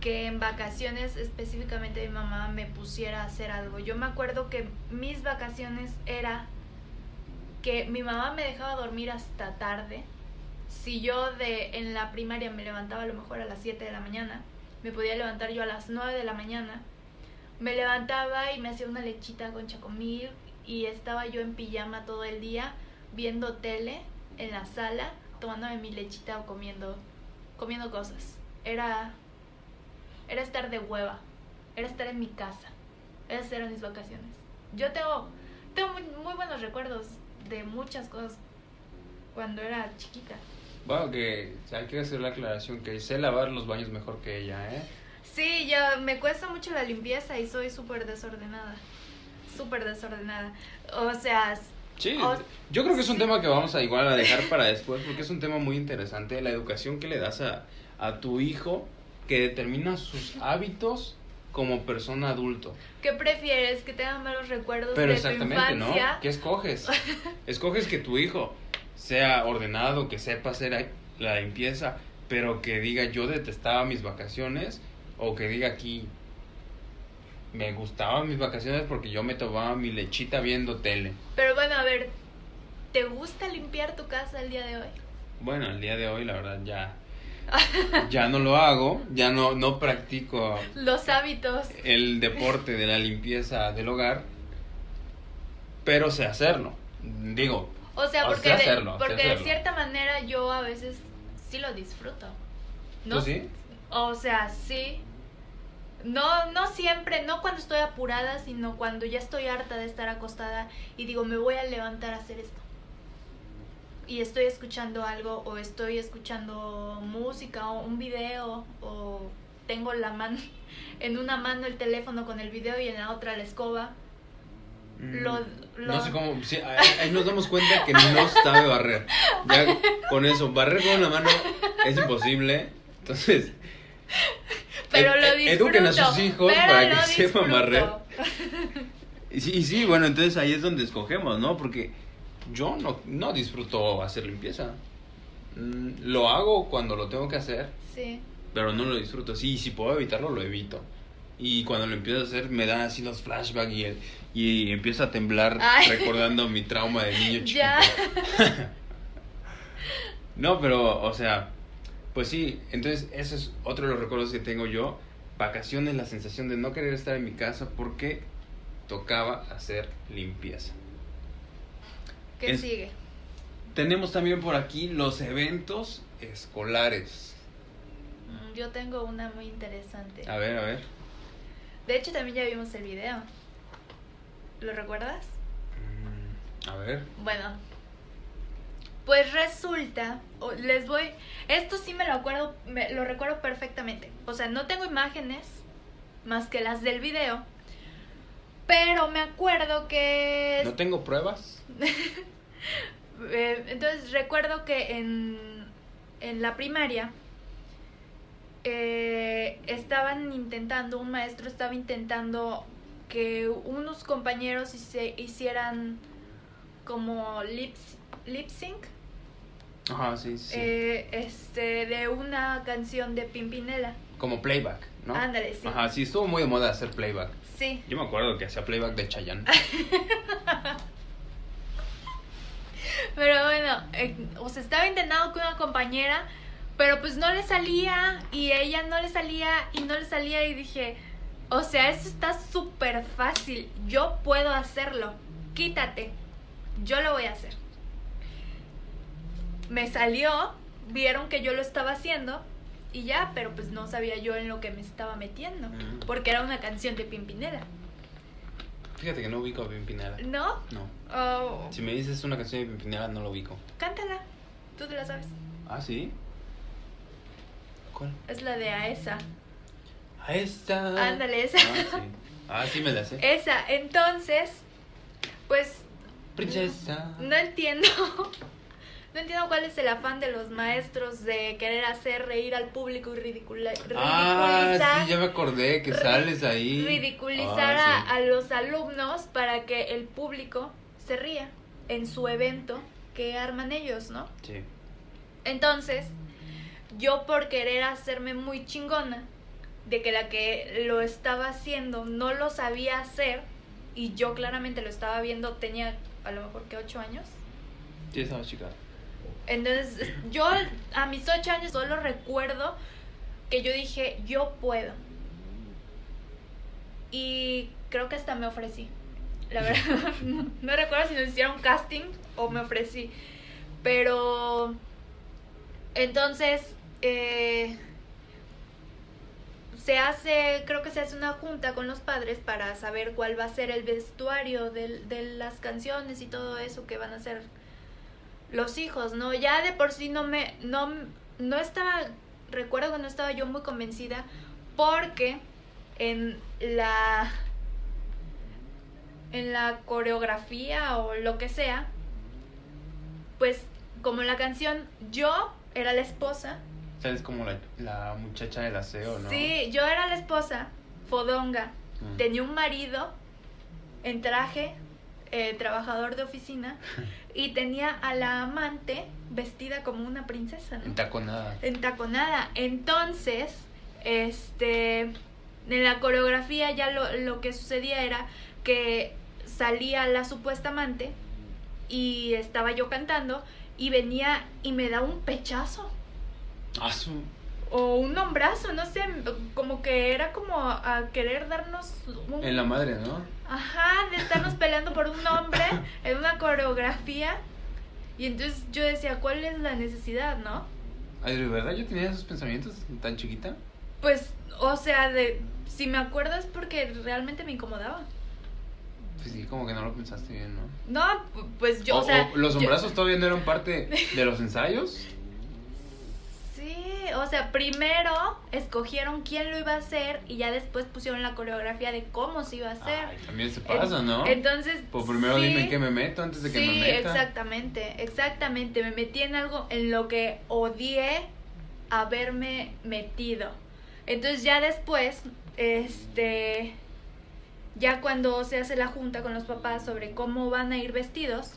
que en vacaciones específicamente mi mamá me pusiera a hacer algo. Yo me acuerdo que mis vacaciones era que mi mamá me dejaba dormir hasta tarde. Si yo de en la primaria me levantaba a lo mejor a las 7 de la mañana, me podía levantar yo a las 9 de la mañana. Me levantaba y me hacía una lechita con chacomil y estaba yo en pijama todo el día viendo tele en la sala, tomándome mi lechita o comiendo comiendo cosas. Era era estar de hueva, era estar en mi casa. Esas eran mis vacaciones. Yo tengo tengo muy, muy buenos recuerdos de muchas cosas cuando era chiquita. Bueno, que hay que hacer la aclaración que sé lavar los baños mejor que ella, ¿eh? Sí, yo me cuesta mucho la limpieza y soy súper desordenada. Súper desordenada. O sea, Sí, O- yo creo que es un sí. tema que vamos a igual a dejar para después porque es un tema muy interesante, la educación que le das a, a tu hijo que determina sus hábitos como persona adulto. ¿qué prefieres? ¿Que tengan malos recuerdos Pero de tu exactamente, ¿no? infancia? ¿Qué escoges? <laughs> Escoges que tu hijo sea ordenado, que sepa hacer la limpieza, Pero que diga yo detestaba mis vacaciones o que diga aquí me gustaban mis vacaciones porque yo me tomaba mi lechita viendo tele. Pero bueno, a ver, ¿te gusta limpiar tu casa el día de hoy? Bueno, el día de hoy la verdad ya <laughs> ya no lo hago, ya no no practico Los hábitos. el deporte de la limpieza del hogar, pero sé hacerlo. Digo, O sea, porque, sé de, hacerlo, sé porque de cierta manera yo a veces sí lo disfruto. ¿No? ¿tú sí? O sea, sí. No, no siempre, no cuando estoy apurada, sino cuando ya estoy harta de estar acostada y digo, me voy a levantar a hacer esto. Y estoy escuchando algo, o estoy escuchando música, o un video, o tengo la mano, <laughs> en una mano el teléfono con el video y en la otra la escoba. Lo- lo- Mm, No sé cómo, sí, ahí, nos damos cuenta que no sabe barrer. Ya con eso, barrer con una mano es imposible. Entonces, Pero ed- lo ed- eduquen a disfruto, sus hijos para que sepan disfruto. barrer. Y sí, y sí, bueno, entonces ahí es donde escogemos, ¿no? Porque yo no, no disfruto hacer limpieza. Mm, Lo hago cuando lo tengo que hacer, Sí. pero no lo disfruto. Sí, si puedo evitarlo, lo evito. Y cuando lo empiezo a hacer, me dan así los flashbacks y, el- y empiezo a temblar Ay. recordando mi trauma de niño <laughs> chiquito. Ya. <laughs> No, pero, o sea, pues sí, entonces eso es otro de los recuerdos que tengo yo. Vacaciones, la sensación de no querer estar en mi casa porque tocaba hacer limpieza. ¿Qué Es- sigue? Tenemos también por aquí los eventos escolares. Mm, Yo tengo una muy interesante. A ver, a ver. De hecho, también ya vimos el video. ¿Lo recuerdas? Mm, A ver. Bueno, pues resulta, les voy, esto sí me lo acuerdo, me, lo recuerdo perfectamente. O sea, no tengo imágenes más que las del video, pero me acuerdo que No tengo pruebas. <laughs> Eh, entonces recuerdo que en, en la primaria eh, estaban intentando, un maestro estaba intentando que unos compañeros hice- hicieran como lip, lip sync Ajá, sí, sí. eh, este, de una canción de Pimpinela. Como playback, ¿no? Ándale, sí. Ajá, sí, estuvo muy de moda hacer playback. Sí. Yo me acuerdo que hacía playback de Chayanne. <laughs> Pero bueno, eh, o sea, estaba intentando con una compañera, pero pues no le salía y ella no le salía y no le salía y dije, o sea, esto está súper fácil, yo puedo hacerlo, quítate, yo lo voy a hacer. Me salió, vieron que yo lo estaba haciendo y ya, pero pues no sabía yo en lo que me estaba metiendo, Mm. porque era una canción de Pimpinela, Fíjate que no ubico a Pimpinela. ¿no? No. Oh, Si me dices una canción de Pimpinela, no lo ubico. cántala, tú te la sabes, Ah, sí. ¿Cuál? es la de Aesa. A esta. Ándale, esa. Ah, sí. Ah, sí me la sé. Esa, entonces, pues Princesa. no entiendo. No entiendo cuál es el afán de los maestros de querer hacer reír al público y ridicula- Ah, ridiculizar, sí, ya me acordé que sales ahí. ridiculizar Ah, a, a los alumnos para que el público se ría en su evento que arman ellos, ¿no? sí. Entonces, yo por querer hacerme muy chingona, de que la que lo estaba haciendo no lo sabía hacer, y yo claramente lo estaba viendo, tenía a lo mejor que ocho años. Sí, estaba chica. Entonces, yo a mis ocho años solo recuerdo que yo dije, yo puedo. Y creo que hasta me ofrecí. La verdad, no, <laughs> no recuerdo si nos hicieron casting o me ofrecí. Pero, entonces, eh, se hace, creo que se hace una junta con los padres para saber cuál va a ser el vestuario de, las canciones y todo eso que van a hacer los hijos, ¿no? Ya de por sí no me, no, no estaba, recuerdo que no estaba yo muy convencida porque en la, en la coreografía o lo que sea, pues como la canción yo era la esposa, ¿Sabes como la, la muchacha del aseo, no? sí, yo era la esposa, fodonga, Mm. tenía un marido en traje eh, trabajador de oficina y tenía a la amante vestida como una princesa, ¿no? Entaconada. entaconada. Entonces, este, en la coreografía ya lo, lo que sucedía era que salía la supuesta amante y estaba yo cantando y venía y me da un pechazo Ah, su- o un hombrazo, no sé, como que era como a querer darnos un... En la madre, ¿no? Ajá, de estarnos peleando por un hombre en una coreografía. Y entonces yo decía, ¿cuál es la necesidad, no? Ay, ¿de verdad yo tenía esos pensamientos tan chiquita? Pues, o sea, de si me acuerdo es porque realmente me incomodaba. Pues sí, como que no lo pensaste bien, ¿no? No, pu- pues yo, o, O- sea... o los yo- hombrazos todavía no eran parte de los ensayos. <laughs> O sea, primero escogieron quién lo iba a hacer y ya después pusieron la coreografía de cómo se iba a hacer. Ay, también se pasa, ¿no? Entonces... Pues primero sí, dime en qué me meto antes de que sí, me meta. exactamente, exactamente. Me metí en algo en lo que odié haberme metido. Entonces ya después, este, ya cuando se hace la junta con los papás sobre cómo van a ir vestidos,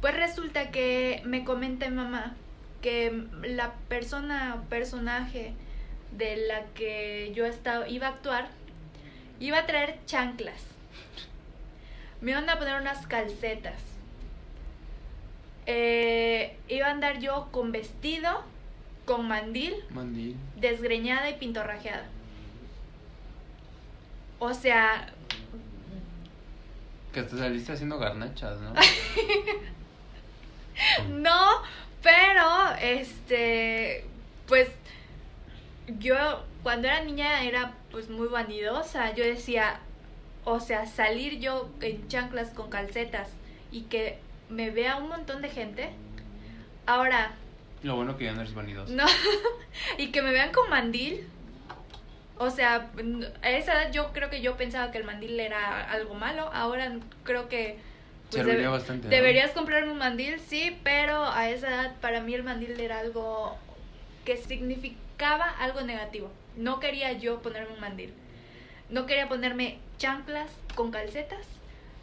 pues resulta que me comenta mi mamá que la persona o personaje de la que yo estaba, iba a actuar iba a traer chanclas. Me iban a poner unas calcetas. Eh, iba a andar yo con vestido, con mandil, Mandil. desgreñada y pintorrajeada. O sea, Que hasta saliste haciendo garnachas, ¿no? <laughs> no, pero este, pues yo cuando era niña era pues muy vanidosa. Yo decía, o sea, salir yo en chanclas con calcetas y que me vea un montón de gente. Ahora, Lo bueno que ya no eres vanidoso. No, <laughs> y que me vean con mandil. O sea, a esa edad yo creo que yo pensaba que el mandil era algo malo. Ahora creo que... pues, Serviría bastante, ¿no? Deberías comprarme un mandil, sí, pero a esa edad para mí el mandil era algo que significaba algo negativo. No quería yo ponerme un mandil. No quería ponerme chanclas con calcetas.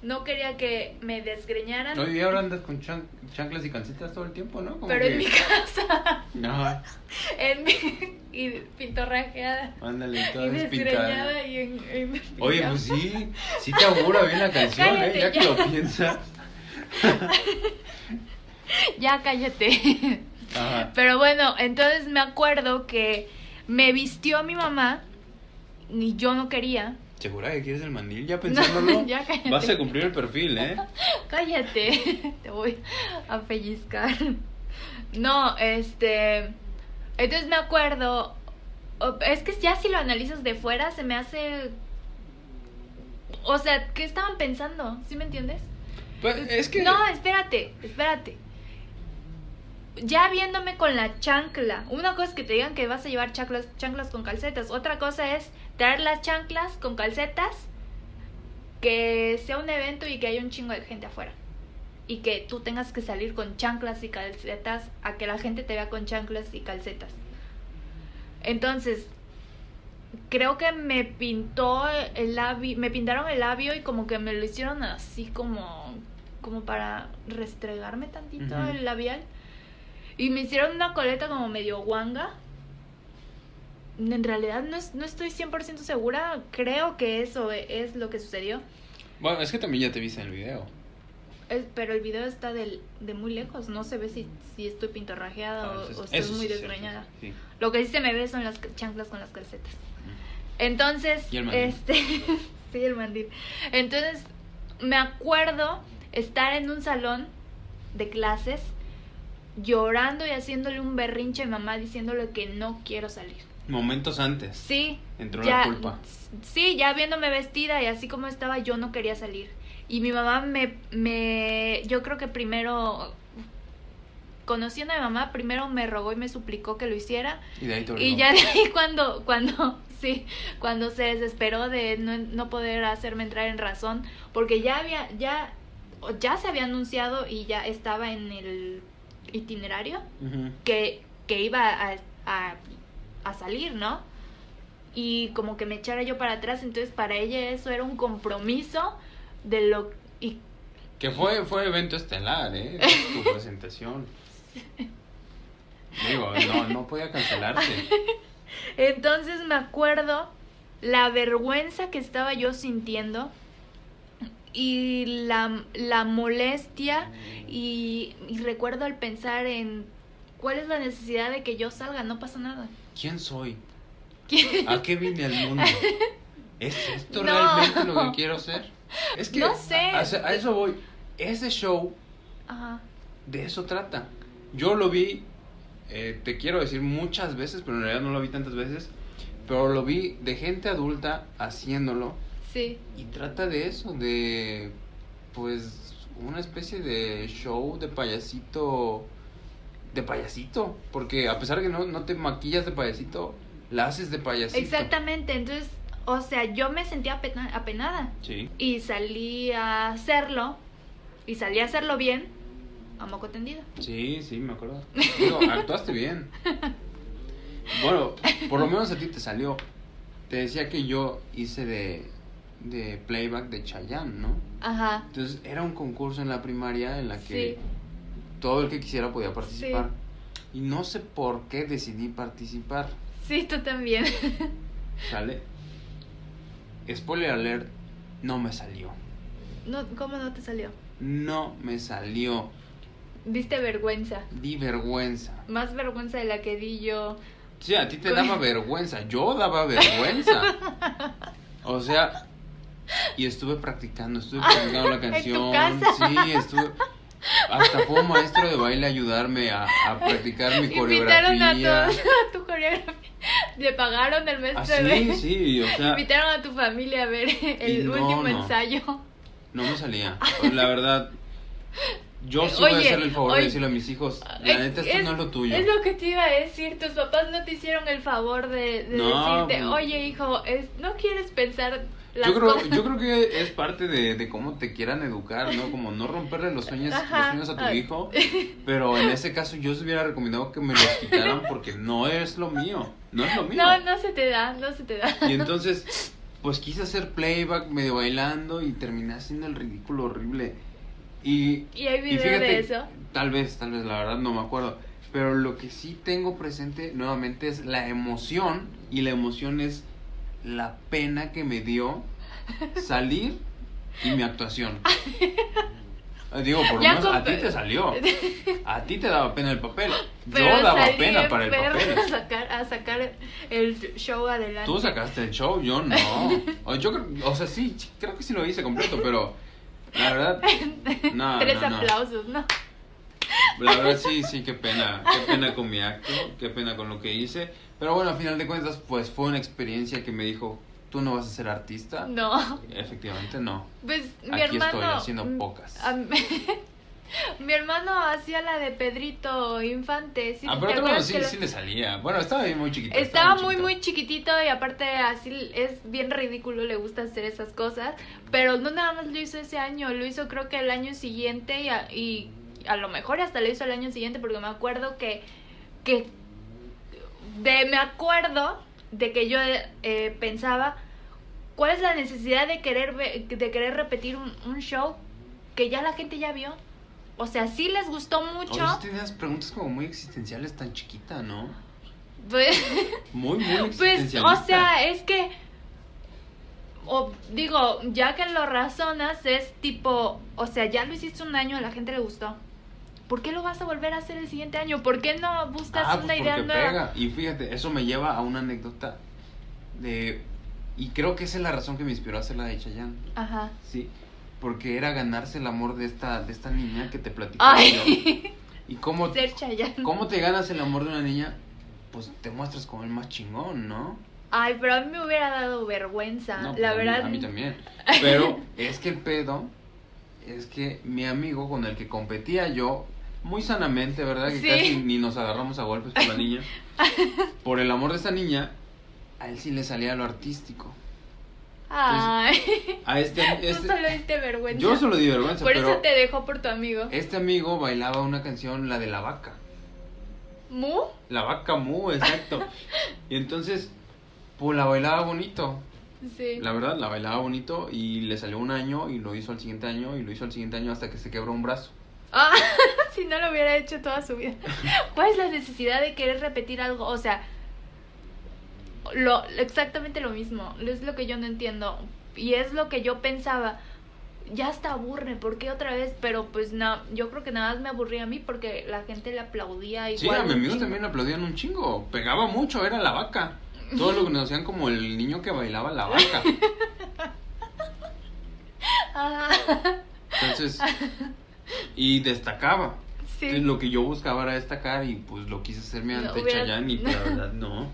No quería que me desgreñaran. Hoy ahora andas con chan- chanclas y calcetas todo el tiempo, ¿no? Como pero que- en mi casa. <laughs> No, en mi, y pintorrajeada. ándale, Y toda despintada. desgreñada y en, en Oye, pues sí, sí te augura bien la canción, Cállate, ¿eh? Ya que ya. lo piensas. <laughs> Ya cállate. Ajá. Pero bueno, entonces me acuerdo que me vistió mi mamá y yo no quería. ¿Segura que quieres el mandil? Ya <laughs> pensándolo, <laughs> ya cállate. vas a cumplir el perfil, ¿eh? <laughs> Cállate, te voy a pellizcar. No, este. Entonces me acuerdo. Es que ya si lo analizas de fuera se me hace. O sea, ¿qué estaban pensando? ¿Sí me entiendes? Pues es que... No, espérate, espérate. Ya viéndome con la chancla. Una cosa es que te digan que vas a llevar chanclas, chanclas con calcetas. Otra cosa es traer las chanclas con calcetas. Que sea un evento y que haya un chingo de gente afuera. Y que tú tengas que salir con chanclas y calcetas a que la gente te vea con chanclas y calcetas. Entonces, creo que me pintó el labio, me pintaron el labio y como que me lo hicieron así como, como para restregarme tantito el labial. Y me hicieron una coleta como medio guanga. En realidad no, es- no estoy 100% segura, creo que eso es lo que sucedió. Bueno, es que también ya te viste en el video. Es- pero el video está del, de muy lejos, no se ve si, si estoy pintorrajeada Ah, o, estoy muy sí desgreñada. sí. Lo que sí se me ve son las chanclas con las calcetas. Entonces, Y el este, <laughs> sí, el mandil. Entonces, me acuerdo estar en un salón de clases llorando y haciéndole un berrinche a mamá diciéndole que no quiero salir. Momentos antes. Sí. Entró ya, la culpa. Sí, ya viéndome vestida y así como estaba, yo no quería salir. Y mi mamá me, me, yo creo que primero, conociendo a mi mamá, primero me rogó y me suplicó que lo hiciera. Y de ahí te Y ya de ahí <laughs> cuando, cuando, <laughs> sí, cuando se desesperó de no, no poder hacerme entrar en razón, porque ya había, ya, ya se había anunciado y ya estaba en el itinerario que, que iba a, a, a salir, ¿no? Y como que me echara yo para atrás, entonces para ella eso era un compromiso de lo... Y Que fue, fue evento estelar, ¿eh? <laughs> Tu presentación. Digo, no, no podía cancelarse. Entonces me acuerdo la vergüenza que estaba yo sintiendo y la, la molestia y, y recuerdo el pensar en cuál es la necesidad de que yo salga, no pasa nada. ¿Quién soy? ¿Quién- ¿A qué vine al mundo? ¿Es esto No. realmente lo que quiero ser? Es que No sé. A, a eso voy. Ese show Ajá. de eso trata. Yo lo vi, eh, te quiero decir muchas veces, pero en realidad no lo vi tantas veces. Pero lo vi de gente adulta haciéndolo. Sí. Y trata de eso, de pues una especie de show de payasito. De payasito. Porque a pesar de que no, no te maquillas de payasito, la haces de payasito. Exactamente, entonces, o sea, yo me sentía apena- apenada Sí. y salí a hacerlo y salí a hacerlo bien a moco tendido. Sí, sí, me acuerdo. <laughs> Digo, actuaste bien. Bueno, por lo menos a ti te salió. Te decía que yo hice de, de playback de Chayanne, ¿no? Ajá. Entonces era un concurso en la primaria en la que Sí. Todo el que quisiera podía participar. Y no sé por qué decidí participar, Sí, tú también. <laughs> ¿sale? Spoiler alert, no me salió. No, ¿Cómo no te salió? No me salió. Diste vergüenza. Di vergüenza. Más vergüenza de la que di yo. Sí, a ti te daba <laughs> vergüenza. Yo daba vergüenza. O sea, y estuve practicando, estuve practicando la <laughs> ¿En tu canción. casa? Sí, estuve. Hasta fue un maestro de baile a ayudarme a, a practicar mi coreografía. <laughs> Invitaron a todos a tu coreografía. Le pagaron el maestro Ah, de baile. sí, o sea, Invitaron a tu familia a ver el no, último no. ensayo. no me salía. <laughs> La verdad, yo sí voy a Oye, hacerle el favor oye, de decirle a mis hijos, la Eh, neta, esto no es lo tuyo. Es lo que te iba a decir. Tus papás no te hicieron el favor de, de No, decirte, pues- oye, hijo, es, ¿no quieres pensar las Yo creo, cosas? yo creo que es parte de, de cómo te quieran educar, ¿no? Como no romperle los sueños, los sueños a tu hijo. <laughs> Pero en ese caso yo os hubiera recomendado que me los quitaran porque no es lo mío. No es lo mío. No, no se te da, no se te da. Y entonces, pues quise hacer playback medio bailando y terminé haciendo el ridículo horrible. Y, ¿Y hay y video fíjate, de eso? tal vez, tal vez, la verdad no me acuerdo. Pero lo que sí tengo presente nuevamente es la emoción. Y la emoción es la pena que me dio salir y mi actuación. <laughs> Digo, por lo menos a ti te salió. A ti te daba pena el papel. <laughs> Pero Yo daba pena en para el papel. A sacar, a sacar el show adelante. Tú sacaste el show, yo no. <laughs> O, yo o sea, sí, sí, creo que sí lo hice completo, pero la verdad, no, Tres no, no. aplausos, ¿no? La verdad sí, sí, qué pena, qué pena con mi acto, qué pena con lo que hice. Pero bueno, al final de cuentas, pues fue una experiencia que me dijo, tú no vas a ser artista. No. Efectivamente no. Pues mi Aquí hermano. estoy haciendo mm, pocas. <laughs> mi hermano hacía la de Pedrito Infante. ¿sí? ah, ¿te pero acuerdas sí, que lo- sí le salía. Bueno, estaba bien muy chiquito. Estaba muy, chiquito. muy chiquitito y aparte así es bien ridículo, le gusta hacer esas cosas. Pero no nada más lo hizo ese año, lo hizo creo que el año siguiente y a, y a lo mejor hasta lo hizo el año siguiente porque me acuerdo que, que de, me acuerdo de que yo eh, pensaba, ¿cuál es la necesidad de querer, de querer repetir un, un show que ya la gente ya vio? O sea, sí les gustó mucho. Sí tenías preguntas como muy existenciales tan chiquita, ¿no? pues- Muy, muy <laughs> Pues, o sea, es que, o digo, ya que lo razonas, es tipo, o sea, ya lo hiciste un año, a la gente le gustó. ¿Por qué lo vas a volver a hacer el siguiente año? ¿Por qué no buscas Ah, una pues idea nueva? pega. Y fíjate, eso me lleva a una anécdota de... Y creo que esa es la razón que me inspiró a hacer la de Chayanne. Ajá. Sí, porque era ganarse el amor de esta, de esta niña que te platicaba yo. Ay, <laughs> ¿Y cómo, ser Chayanne. cómo te ganas el amor de una niña? Pues te muestras como el más chingón, ¿no? Ay, pero a mí me hubiera dado vergüenza, No, pues la a mí- verdad. A mí, también. <laughs> Pero es que el pedo es que mi amigo con el que competía yo, muy sanamente, ¿verdad? Que Sí. casi ni nos agarramos a golpes por la <laughs> niña. Por el amor de esta niña, a él sí le salía lo artístico. Ay, A este, <laughs> tú este solo diste vergüenza. yo solo di vergüenza, Por pero eso te dejó por tu amigo. este amigo bailaba una canción, la de la vaca. ¿Mu? La vaca mu, exacto. <laughs> Y entonces, pues la bailaba bonito. Sí. La verdad, la bailaba bonito y le salió un año y lo hizo al siguiente año y lo hizo al siguiente año hasta que se quebró un brazo. Ah, <laughs> si no lo hubiera hecho toda su vida. <laughs> ¿Cuál es la necesidad de querer repetir algo? O sea, lo exactamente lo mismo. Es lo que yo no entiendo. Y es lo que yo pensaba. Ya hasta aburre, ¿por qué otra vez? Pero pues no, yo creo que nada más me aburría a mí porque la gente le aplaudía igual. Sí, a mi amigo chingo. también aplaudían un chingo. Pegaba mucho, era la vaca. Todo lo que nos hacían como el niño que bailaba la vaca. <laughs> Ah, Entonces, <laughs> y destacaba. sí. Entonces, lo que yo buscaba era destacar y pues lo quise hacerme No, ante hubiera- Chayanne y <laughs> la verdad no.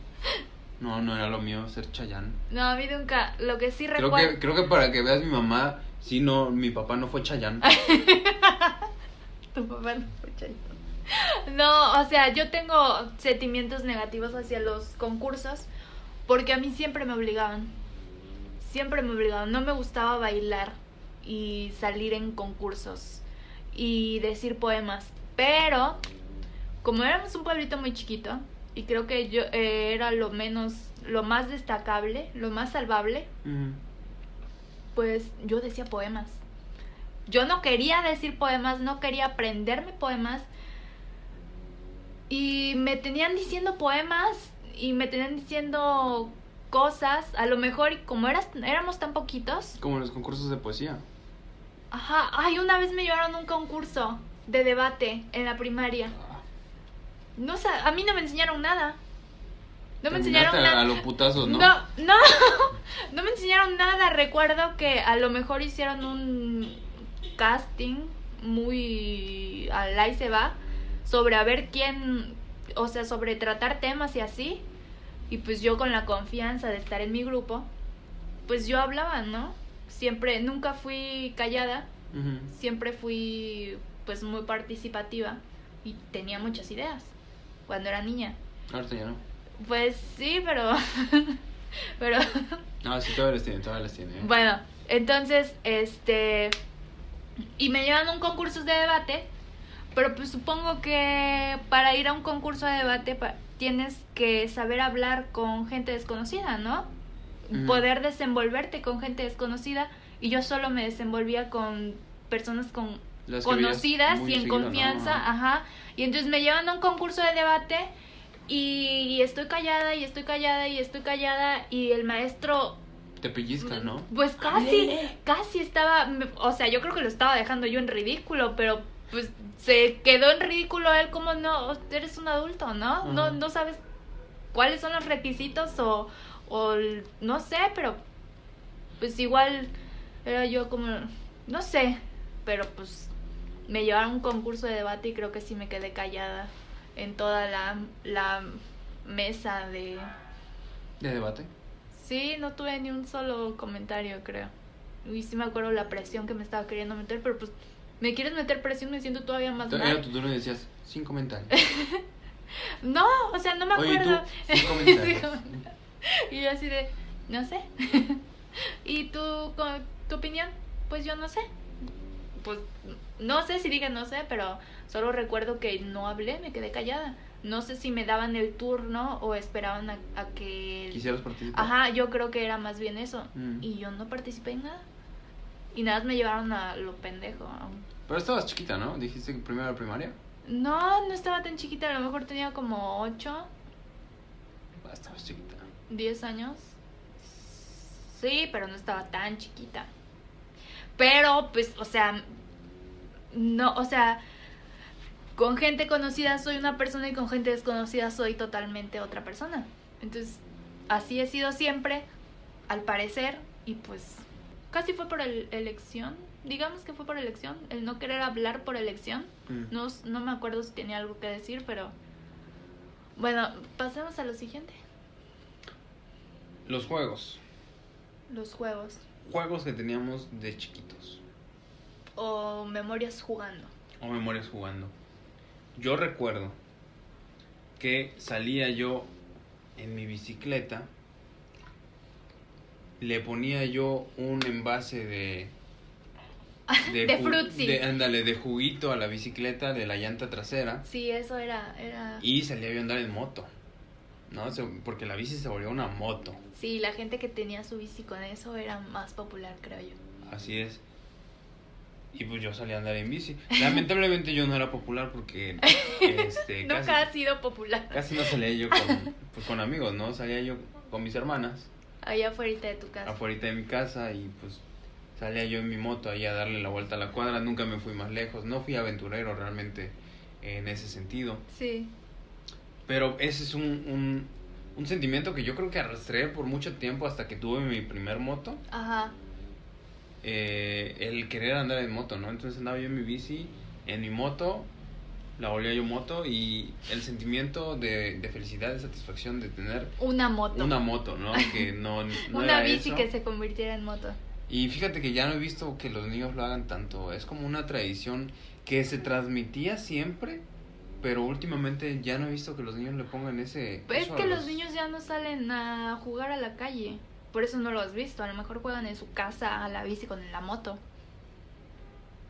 No, no era lo mío ser Chayanne. No, a mí nunca. Lo que sí Creo recuerdo. que, creo que para que veas mi mamá, sí, no, mi papá no fue Chayanne. <laughs> Tu papá no fue Chayanne. No, o sea, yo tengo sentimientos negativos hacia los concursos porque a mí siempre me obligaban. Siempre me obligaban. No me gustaba bailar y salir en concursos y decir poemas. Pero, como éramos un pueblito muy chiquito y creo que yo eh, era lo menos, lo más destacable, lo más salvable, pues yo decía poemas. Yo no quería decir poemas, no quería aprenderme poemas. Y me tenían diciendo poemas y me tenían diciendo cosas. A lo mejor, y como eras, éramos tan poquitos. Como en los concursos de poesía. Ajá, ay, una vez me llevaron un concurso de debate en la primaria. No sé, a mí no me enseñaron nada. No me enseñaron nada. a los putazos, ¿no? No, no, <laughs> no me enseñaron nada. Recuerdo que a lo mejor hicieron un casting muy al ahí se va sobre a ver quién, o sea, sobre tratar temas y así. Y pues yo con la confianza de estar en mi grupo, pues yo hablaba, ¿no? Siempre, nunca fui callada, siempre fui pues muy participativa y tenía muchas ideas cuando era niña. Ahorita ya no. Pues sí, pero. <laughs> pero. No, sí, todavía les tiene, todavía les tiene. ¿eh? Bueno, entonces, este. Y me llevan a un concurso de debate. Pero pues supongo que para ir a un concurso de debate tienes que saber hablar con gente desconocida, ¿no? Poder desenvolverte con gente desconocida. Y yo solo me desenvolvía con personas con conocidas y en seguido, ¿no? confianza, ajá. Y entonces me llevan a un concurso de debate y, y estoy callada y estoy callada y estoy callada y el maestro Te pellizca, ¿no? pues casi, casi estaba, me- o sea, yo creo que lo estaba dejando yo en ridículo, pero pues se quedó en ridículo él como no, eres un adulto, ¿no? No, no sabes cuáles son los requisitos o, o no sé, pero pues igual era yo como, no sé, pero pues me llevaron a un concurso de debate y creo que sí me quedé callada en toda la, la mesa de... De debate. Sí, no tuve ni un solo comentario, creo. Y sí me acuerdo la presión que me estaba queriendo meter, pero pues me quieres meter presión, me siento todavía más Era mal. tu turno y decías, sin comentarios. <laughs> No, o sea, no me Oye, ¿y tú? acuerdo. Sin comentarios. <laughs> Sin comentarios. <laughs> y yo así de, no sé. <laughs> ¿Y tú, tu opinión? Pues yo no sé. Pues no sé si dije no sé, pero solo recuerdo que no hablé, me quedé callada. No sé si me daban el turno o esperaban a, a que... ¿Quisieras participar? Ajá, yo creo que era más bien eso. Mm. Y yo no participé en nada. Y nada más me llevaron a lo pendejo. Pero estabas chiquita, ¿no? Dijiste que primero la primaria. No, no estaba tan chiquita, a lo mejor tenía como 8, Ah, estabas chiquita. 10 años. Sí, pero no estaba tan chiquita. Pero, pues, o sea, no, o sea, con gente conocida soy una persona y con gente desconocida soy totalmente otra persona. Entonces, así he sido siempre, al parecer, y pues casi fue por el- elección. Digamos que fue por elección, el no querer hablar por elección. Mm. No, no me acuerdo si tenía algo que decir, pero... Bueno, pasemos a lo siguiente. Los juegos. Los juegos. Juegos que teníamos de chiquitos. O memorias jugando. O memorias jugando. Yo recuerdo que salía yo en mi bicicleta. Le ponía yo un envase de. <laughs> De Fruitsy. de- ándale, de juguito a la bicicleta de la llanta trasera. Sí, eso era... era... Y salía yo a andar en moto. ¿No? Porque la bici se volvió una moto. Sí, la gente que tenía su bici con eso era más popular, creo yo. Así es. Y pues yo salí a andar en bici. Lamentablemente yo no era popular porque este, <laughs> Nunca casi, ha sido popular. casi no salía yo con, pues, con amigos, ¿no? Salía yo con mis hermanas Allá afuera de tu casa. afuera de mi casa y pues salía yo en mi moto ahí a darle la vuelta a la cuadra. Nunca me fui más lejos. No fui aventurero realmente en ese sentido. Sí. Pero ese es un, un, un sentimiento que yo creo que arrastré por mucho tiempo hasta que tuve mi primer moto. Ajá. eh, el querer andar en moto, ¿no? Entonces andaba yo en mi bici, en mi moto, la volvía yo moto y el sentimiento de, de felicidad, de satisfacción de tener Una moto. una moto, ¿no? <laughs> Que no, no Una era bici eso. que se convirtiera en moto. Y fíjate que ya no he visto que los niños lo hagan tanto, es como una tradición que se transmitía siempre, pero últimamente ya no he visto que los niños le pongan ese... Pues es que los niños ya no salen a jugar a la calle. Por eso no lo has visto. A lo mejor juegan en su casa a la bici con la moto.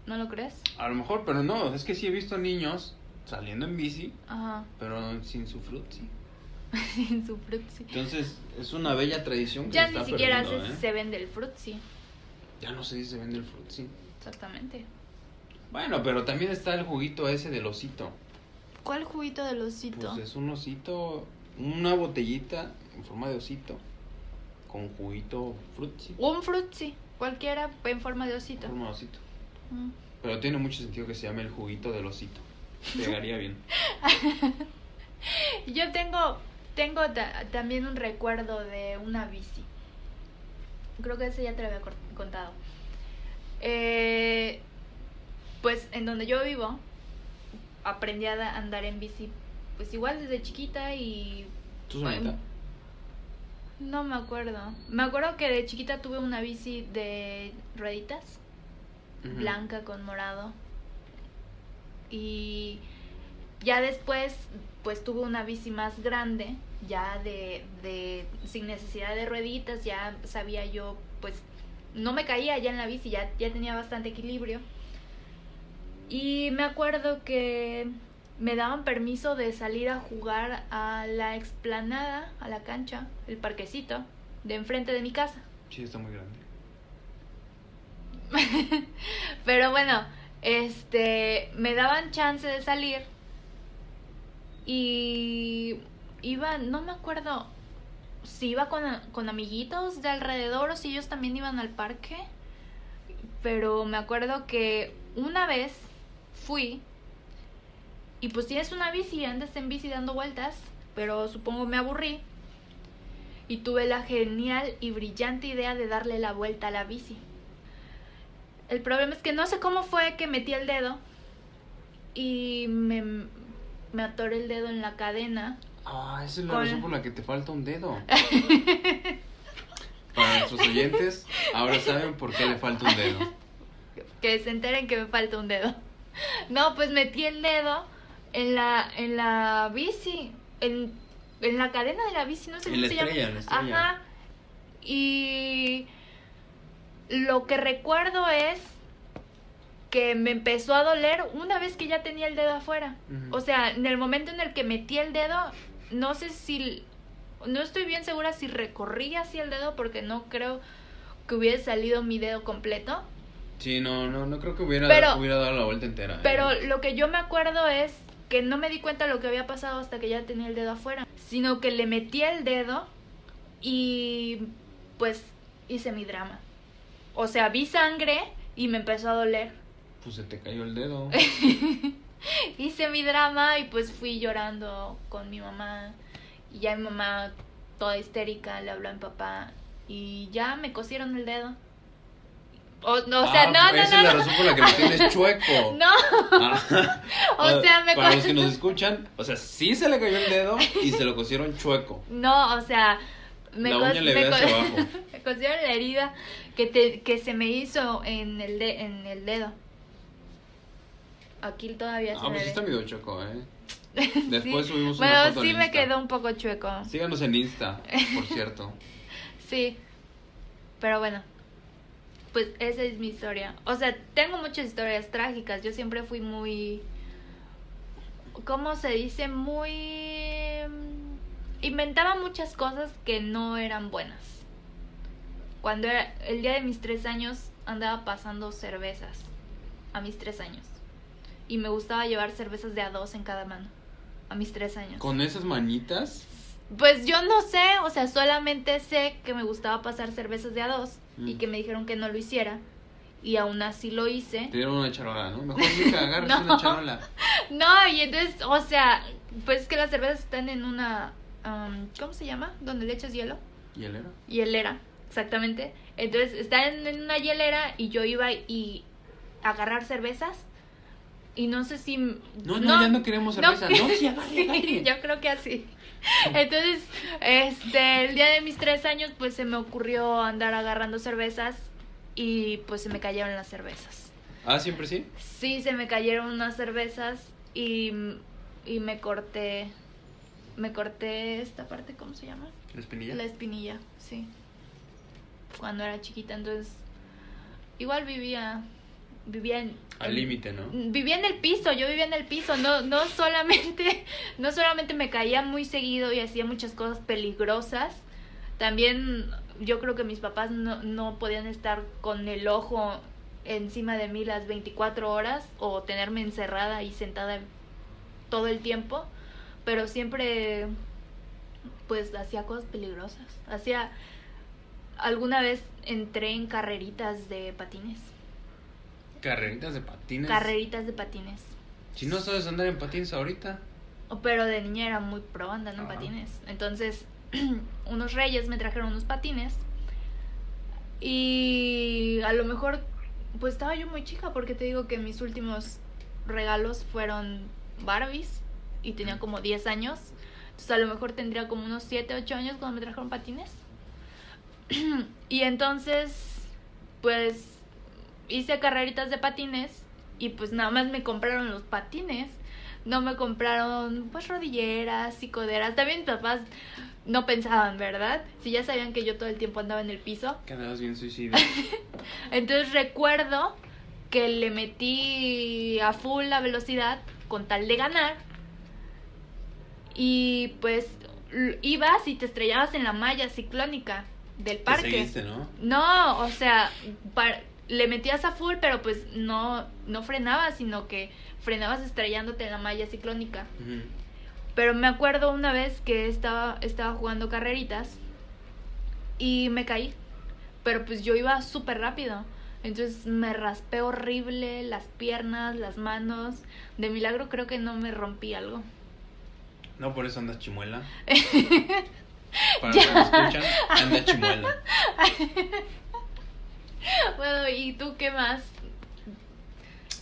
¿No lo crees? A lo mejor, pero no, es que sí he visto niños saliendo en bici, Ajá. pero sin su frutzi. <laughs> Sin su frutzi. Entonces, es una bella tradición que Ya se ni está siquiera perdiendo, se, ¿eh? se vende el frutzi. Ya no sé si se vende el frutzi. Exactamente. Bueno, pero también está el juguito ese del osito. ¿Cuál juguito del osito? Pues es un osito, una botellita en forma de osito con juguito frutzi. Un frutzi. Cualquiera en forma de En osito. forma de osito. Mm. Pero tiene mucho sentido que se llame el juguito del osito. <laughs> Pegaría bien. <laughs> Yo tengo, tengo ta- también un recuerdo de una bici. Creo que ese ya te lo había contado. Eh, pues en donde yo vivo, aprendí a da- andar en bici, pues igual desde chiquita y... ¿Tú solita? No me acuerdo. Me acuerdo que de chiquita tuve una bici de rueditas, blanca con morado. Y ya después, pues tuve una bici más grande, ya de, de sin necesidad de rueditas, ya sabía yo, pues no me caía ya en la bici, ya, ya tenía bastante equilibrio. Y me acuerdo que me daban permiso de salir a jugar a la explanada, a la cancha, el parquecito, de enfrente de mi casa. Sí, está muy grande. <laughs> Pero bueno, este, me daban chance de salir y iba, no me acuerdo si iba con, con amiguitos de alrededor o si ellos también iban al parque, pero me acuerdo que una vez fui y pues tienes una bici andas en bici dando vueltas, pero supongo me aburrí y tuve la genial y brillante idea de darle la vuelta a la bici. El problema es que no sé cómo fue que metí el dedo y me, me atoré el dedo en la cadena. Ah, esa es la Con- razón por la que te falta un dedo. <laughs> Para nuestros oyentes, ahora saben por qué le falta un dedo. Que se enteren que me falta un dedo. No, pues metí el dedo en la, en la bici, en, en la cadena de la bici, no sé En cómo la se llama. estrella, la estrella. Ajá. Y lo que recuerdo es que me empezó a doler una vez que ya tenía el dedo afuera. O sea, en el momento en el que metí el dedo, no sé si... No estoy bien segura si recorrí así el dedo porque no creo que hubiese salido mi dedo completo. Sí, no, no, no creo que hubiera, Pero- hubiera dado la vuelta entera. ¿eh? Pero lo que yo me acuerdo es que no me di cuenta de lo que había pasado hasta que ya tenía el dedo afuera, sino que le metí el dedo y pues hice mi drama. O sea, vi sangre y me empezó a doler. Pues se te cayó el dedo. <laughs> hice mi drama y pues fui llorando con mi mamá y ya mi mamá toda histérica le habló a mi papá y ya me cosieron el dedo. O, no, o sea, Ah, no, no, Esa no, es la no. razón por la que lo tienes <laughs> chueco. No, Ah. o sea, me <laughs> Para los que nos escuchan, o sea, sí se le cayó el dedo y se lo cosieron chueco. No, o sea, me, La uña le me hacia abajo. <laughs> me cosieron la herida que te, que se me hizo en el de- en el dedo. Aquí todavía se Ah, me pues sí ve. está medio chueco, ¿eh? Después Sí. subimos una Bueno, foto sí en me Insta. quedó un poco chueco. Síganos en Insta, por cierto. Sí. Pero bueno. Pues esa es mi historia. O sea, tengo muchas historias trágicas. Yo siempre fui muy ¿cómo se dice? Muy mm, inventaba muchas cosas que no eran buenas. Cuando era el día de mis tres años andaba pasando cervezas a mis tres años. Y me gustaba llevar cervezas de a dos en cada mano a mis tres años. Con esas manitas. Pues yo no sé, o sea, solamente sé que me gustaba pasar cervezas de a dos y Mm. que me dijeron que no lo hiciera. Y aún así lo hice. Te dieron una charola, ¿no? Mejor nunca agarres <laughs> No. una charola. <laughs> No, y entonces, o sea, pues que las cervezas están en una, am, ¿cómo se llama? Donde le echas hielo. ¿Y él era? Hielera, exactamente. Entonces, están en una hielera y yo iba y a agarrar cervezas. Y no sé si... No, no, ya no queremos cerveza. No, sí, <laughs> agarre, Sí, yo creo que así. <laughs> Entonces, este, el día de mis tres años, pues se me ocurrió andar agarrando cervezas y pues se me cayeron las cervezas. Ah, siempre sí. Sí, se me cayeron unas cervezas y, y me corté, me corté esta parte, ¿cómo se llama? La espinilla. La espinilla, sí. Cuando era chiquita, entonces igual vivía, vivía en... Al límite, ¿no? Vivía en el piso, yo vivía en el piso, no, no solamente, <laughs> no solamente me caía muy seguido y hacía muchas cosas peligrosas, también yo creo que mis papás no, no podían estar con el ojo encima de mí las 24 horas o tenerme encerrada y sentada todo el tiempo, pero siempre pues hacía cosas peligrosas, hacía alguna vez entré en carreritas de patines, Carreritas de patines. carreritas de patines. Si no sabes andar en patines ahorita. Pero de niña era muy pro andando en patines. Entonces, <clears throat> unos reyes me trajeron unos patines. Y a lo mejor, pues estaba yo muy chica porque te digo que mis últimos regalos fueron Barbies y tenía como 10 años. Entonces a lo mejor tendría como unos 7, 8 años cuando me trajeron patines. <clears throat> y entonces, pues hice carreritas de patines y pues nada más me compraron los patines. No me compraron pues rodilleras y coderas. También mis papás no pensaban, ¿verdad? Si ya sabían que yo todo el tiempo andaba en el piso. Que andabas bien suicida. <laughs> Entonces recuerdo que le metí a full la velocidad con tal de ganar. Y pues ibas y te estrellabas en la malla ciclónica del Te parque. seguiste, ¿no? No, o sea, le metías a full, pero pues no, no frenabas, sino que frenabas estrellándote en la malla ciclónica. Pero me acuerdo una vez que estaba, estaba jugando carreritas y me caí. Pero pues yo iba súper rápido. Entonces me raspé horrible las piernas, las manos. De milagro creo que no me rompí algo. No, por eso andas chimuela. <laughs> Para que escuchan, anda chimuela. <laughs> <laughs> Bueno, ¿y tú qué más?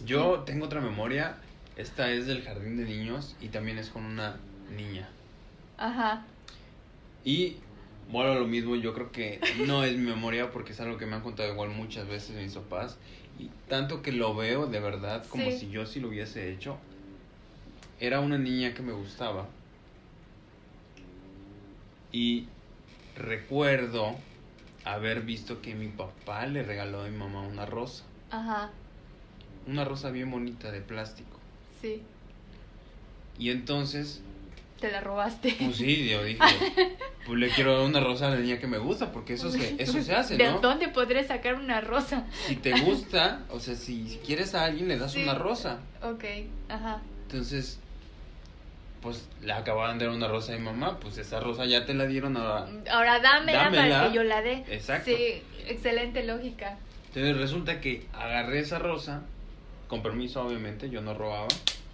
Yo tengo otra memoria. Esta es del jardín de niños y también es con una niña. Ajá. Y bueno, lo mismo, yo creo que no es mi memoria porque es algo que me han contado igual muchas veces mis papás. Y tanto que lo veo de verdad como Sí. si yo sí lo hubiese hecho. Era una niña que me gustaba. Y recuerdo haber visto que mi papá le regaló a mi mamá una rosa. Ajá. Una rosa bien bonita de plástico. Sí. Y entonces, Te la robaste. pues sí, yo dije, <laughs> pues le quiero dar una rosa a la niña que me gusta, porque eso se, eso se hace, ¿De dónde podré sacar una rosa? Si te gusta, o sea, si, si quieres a alguien, le das Sí. una rosa. Ok, ajá. Entonces, pues le acababan de dar una rosa a mi mamá, pues esa rosa ya te la dieron ahora. Ahora dámela, Dámela. para que yo la dé. Exacto. Sí, excelente lógica. Entonces resulta que agarré esa rosa, con permiso obviamente, yo no robaba.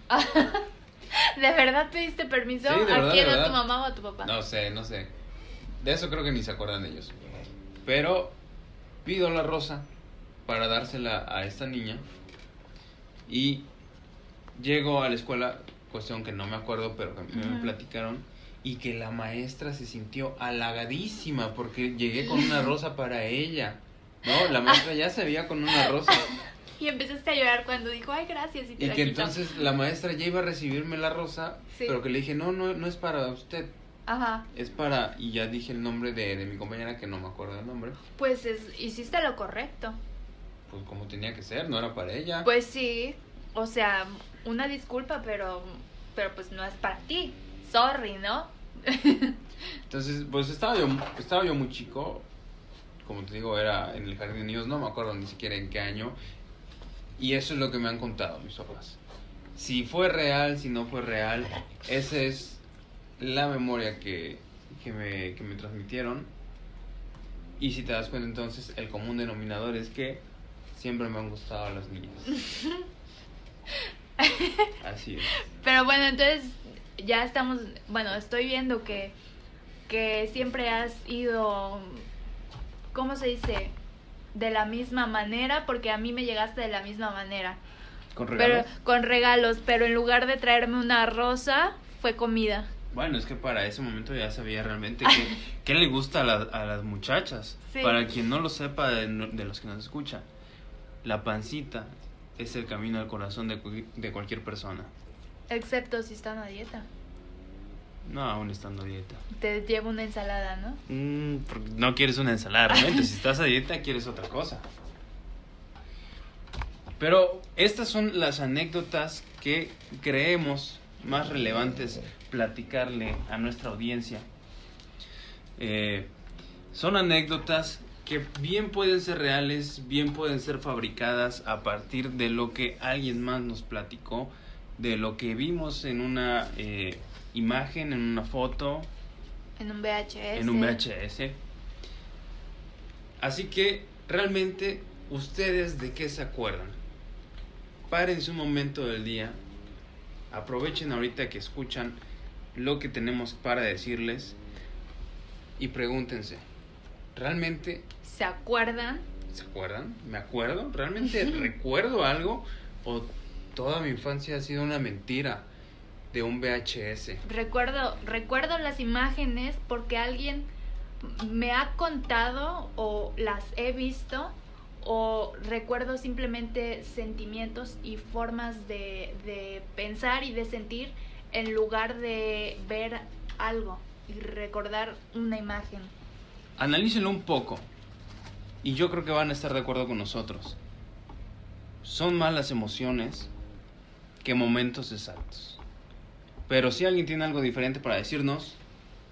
<laughs> ¿De verdad pediste permiso? Sí, de ¿A quién? ¿A tu mamá o a tu papá? No sé, no sé. De eso creo que ni se acuerdan ellos. Pero pido la rosa para dársela a esta niña. Y llego a la escuela, cuestión que no me acuerdo, pero que me Ujú. platicaron. Y que la maestra se sintió halagadísima porque llegué con una rosa para ella. No, la maestra ya se veía con una rosa. <laughs> Y empezaste a llorar cuando dijo, ay, gracias, y te Y que entonces la maestra ya iba a recibirme la rosa, Sí. pero que le dije, no, no, no es para usted. Ajá. Es para, y ya dije el nombre de, de mi compañera que no me acuerdo el nombre. Pues es, hiciste lo correcto. Pues como tenía que ser, no era para ella. Pues sí, o sea, una disculpa, pero, pero pues no es para ti. Sorry, ¿no? <laughs> Entonces, pues estaba yo, estaba yo muy chico, como te digo, era en el jardín de niños, no me acuerdo ni siquiera en qué año, y eso es lo que me han contado mis papás. Si fue real, si no fue real, esa es la memoria que, que, me, que me transmitieron. Y si te das cuenta entonces, el común denominador es que siempre me han gustado las niñas. <laughs> <laughs> Así es. Pero bueno, entonces ya estamos, bueno, estoy viendo que, que siempre has ido, ¿cómo se dice? De la misma manera, porque a mí me llegaste de la misma manera. ¿Con Pero regalos? con regalos, pero en lugar de traerme una rosa, fue comida. Bueno, es que para ese momento ya sabía realmente <laughs> qué, qué le gusta a, la- a las muchachas. Sí. Para quien no lo sepa de, de los que nos escuchan, la pancita es el camino al corazón de, de cualquier persona. Excepto si están a dieta. No, aún estando a dieta. Te llevo una ensalada, ¿no? Mm, no quieres una ensalada, realmente. si estás a dieta, quieres otra cosa. Pero estas son las anécdotas que creemos más relevantes platicarle a nuestra audiencia. Eh, son anécdotas que bien pueden ser reales, bien pueden ser fabricadas a partir de lo que alguien más nos platicó, de lo que vimos en una eh, imagen, en una foto, En un VHS. en un VHS. Así que realmente ustedes de qué se acuerdan. Párense un momento del día, aprovechen ahorita que escuchan lo que tenemos para decirles y pregúntense, ¿realmente ¿Se acuerdan? se acuerdan? ¿Me acuerdo? ¿Realmente recuerdo algo? ¿O toda mi infancia ha sido una mentira de un VHS? Recuerdo, recuerdo las imágenes porque alguien me ha contado o las he visto o recuerdo simplemente sentimientos y formas de, de pensar y de sentir en lugar de ver algo y recordar una imagen. Analícenlo un poco. Y yo creo que van a estar de acuerdo con nosotros. Son más las emociones que momentos exactos. Pero si alguien tiene algo diferente para decirnos,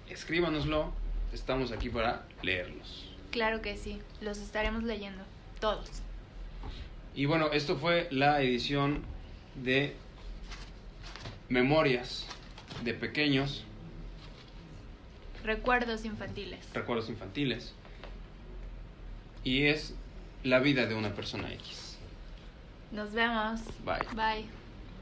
escríbanoslo. Estamos aquí para leerlos. Claro que sí, los estaremos leyendo, todos. Y bueno, esto fue la edición de Memorias de Pequeños, Recuerdos infantiles. Recuerdos Infantiles. Y es la vida de una persona X. Nos vemos. Bye. Bye.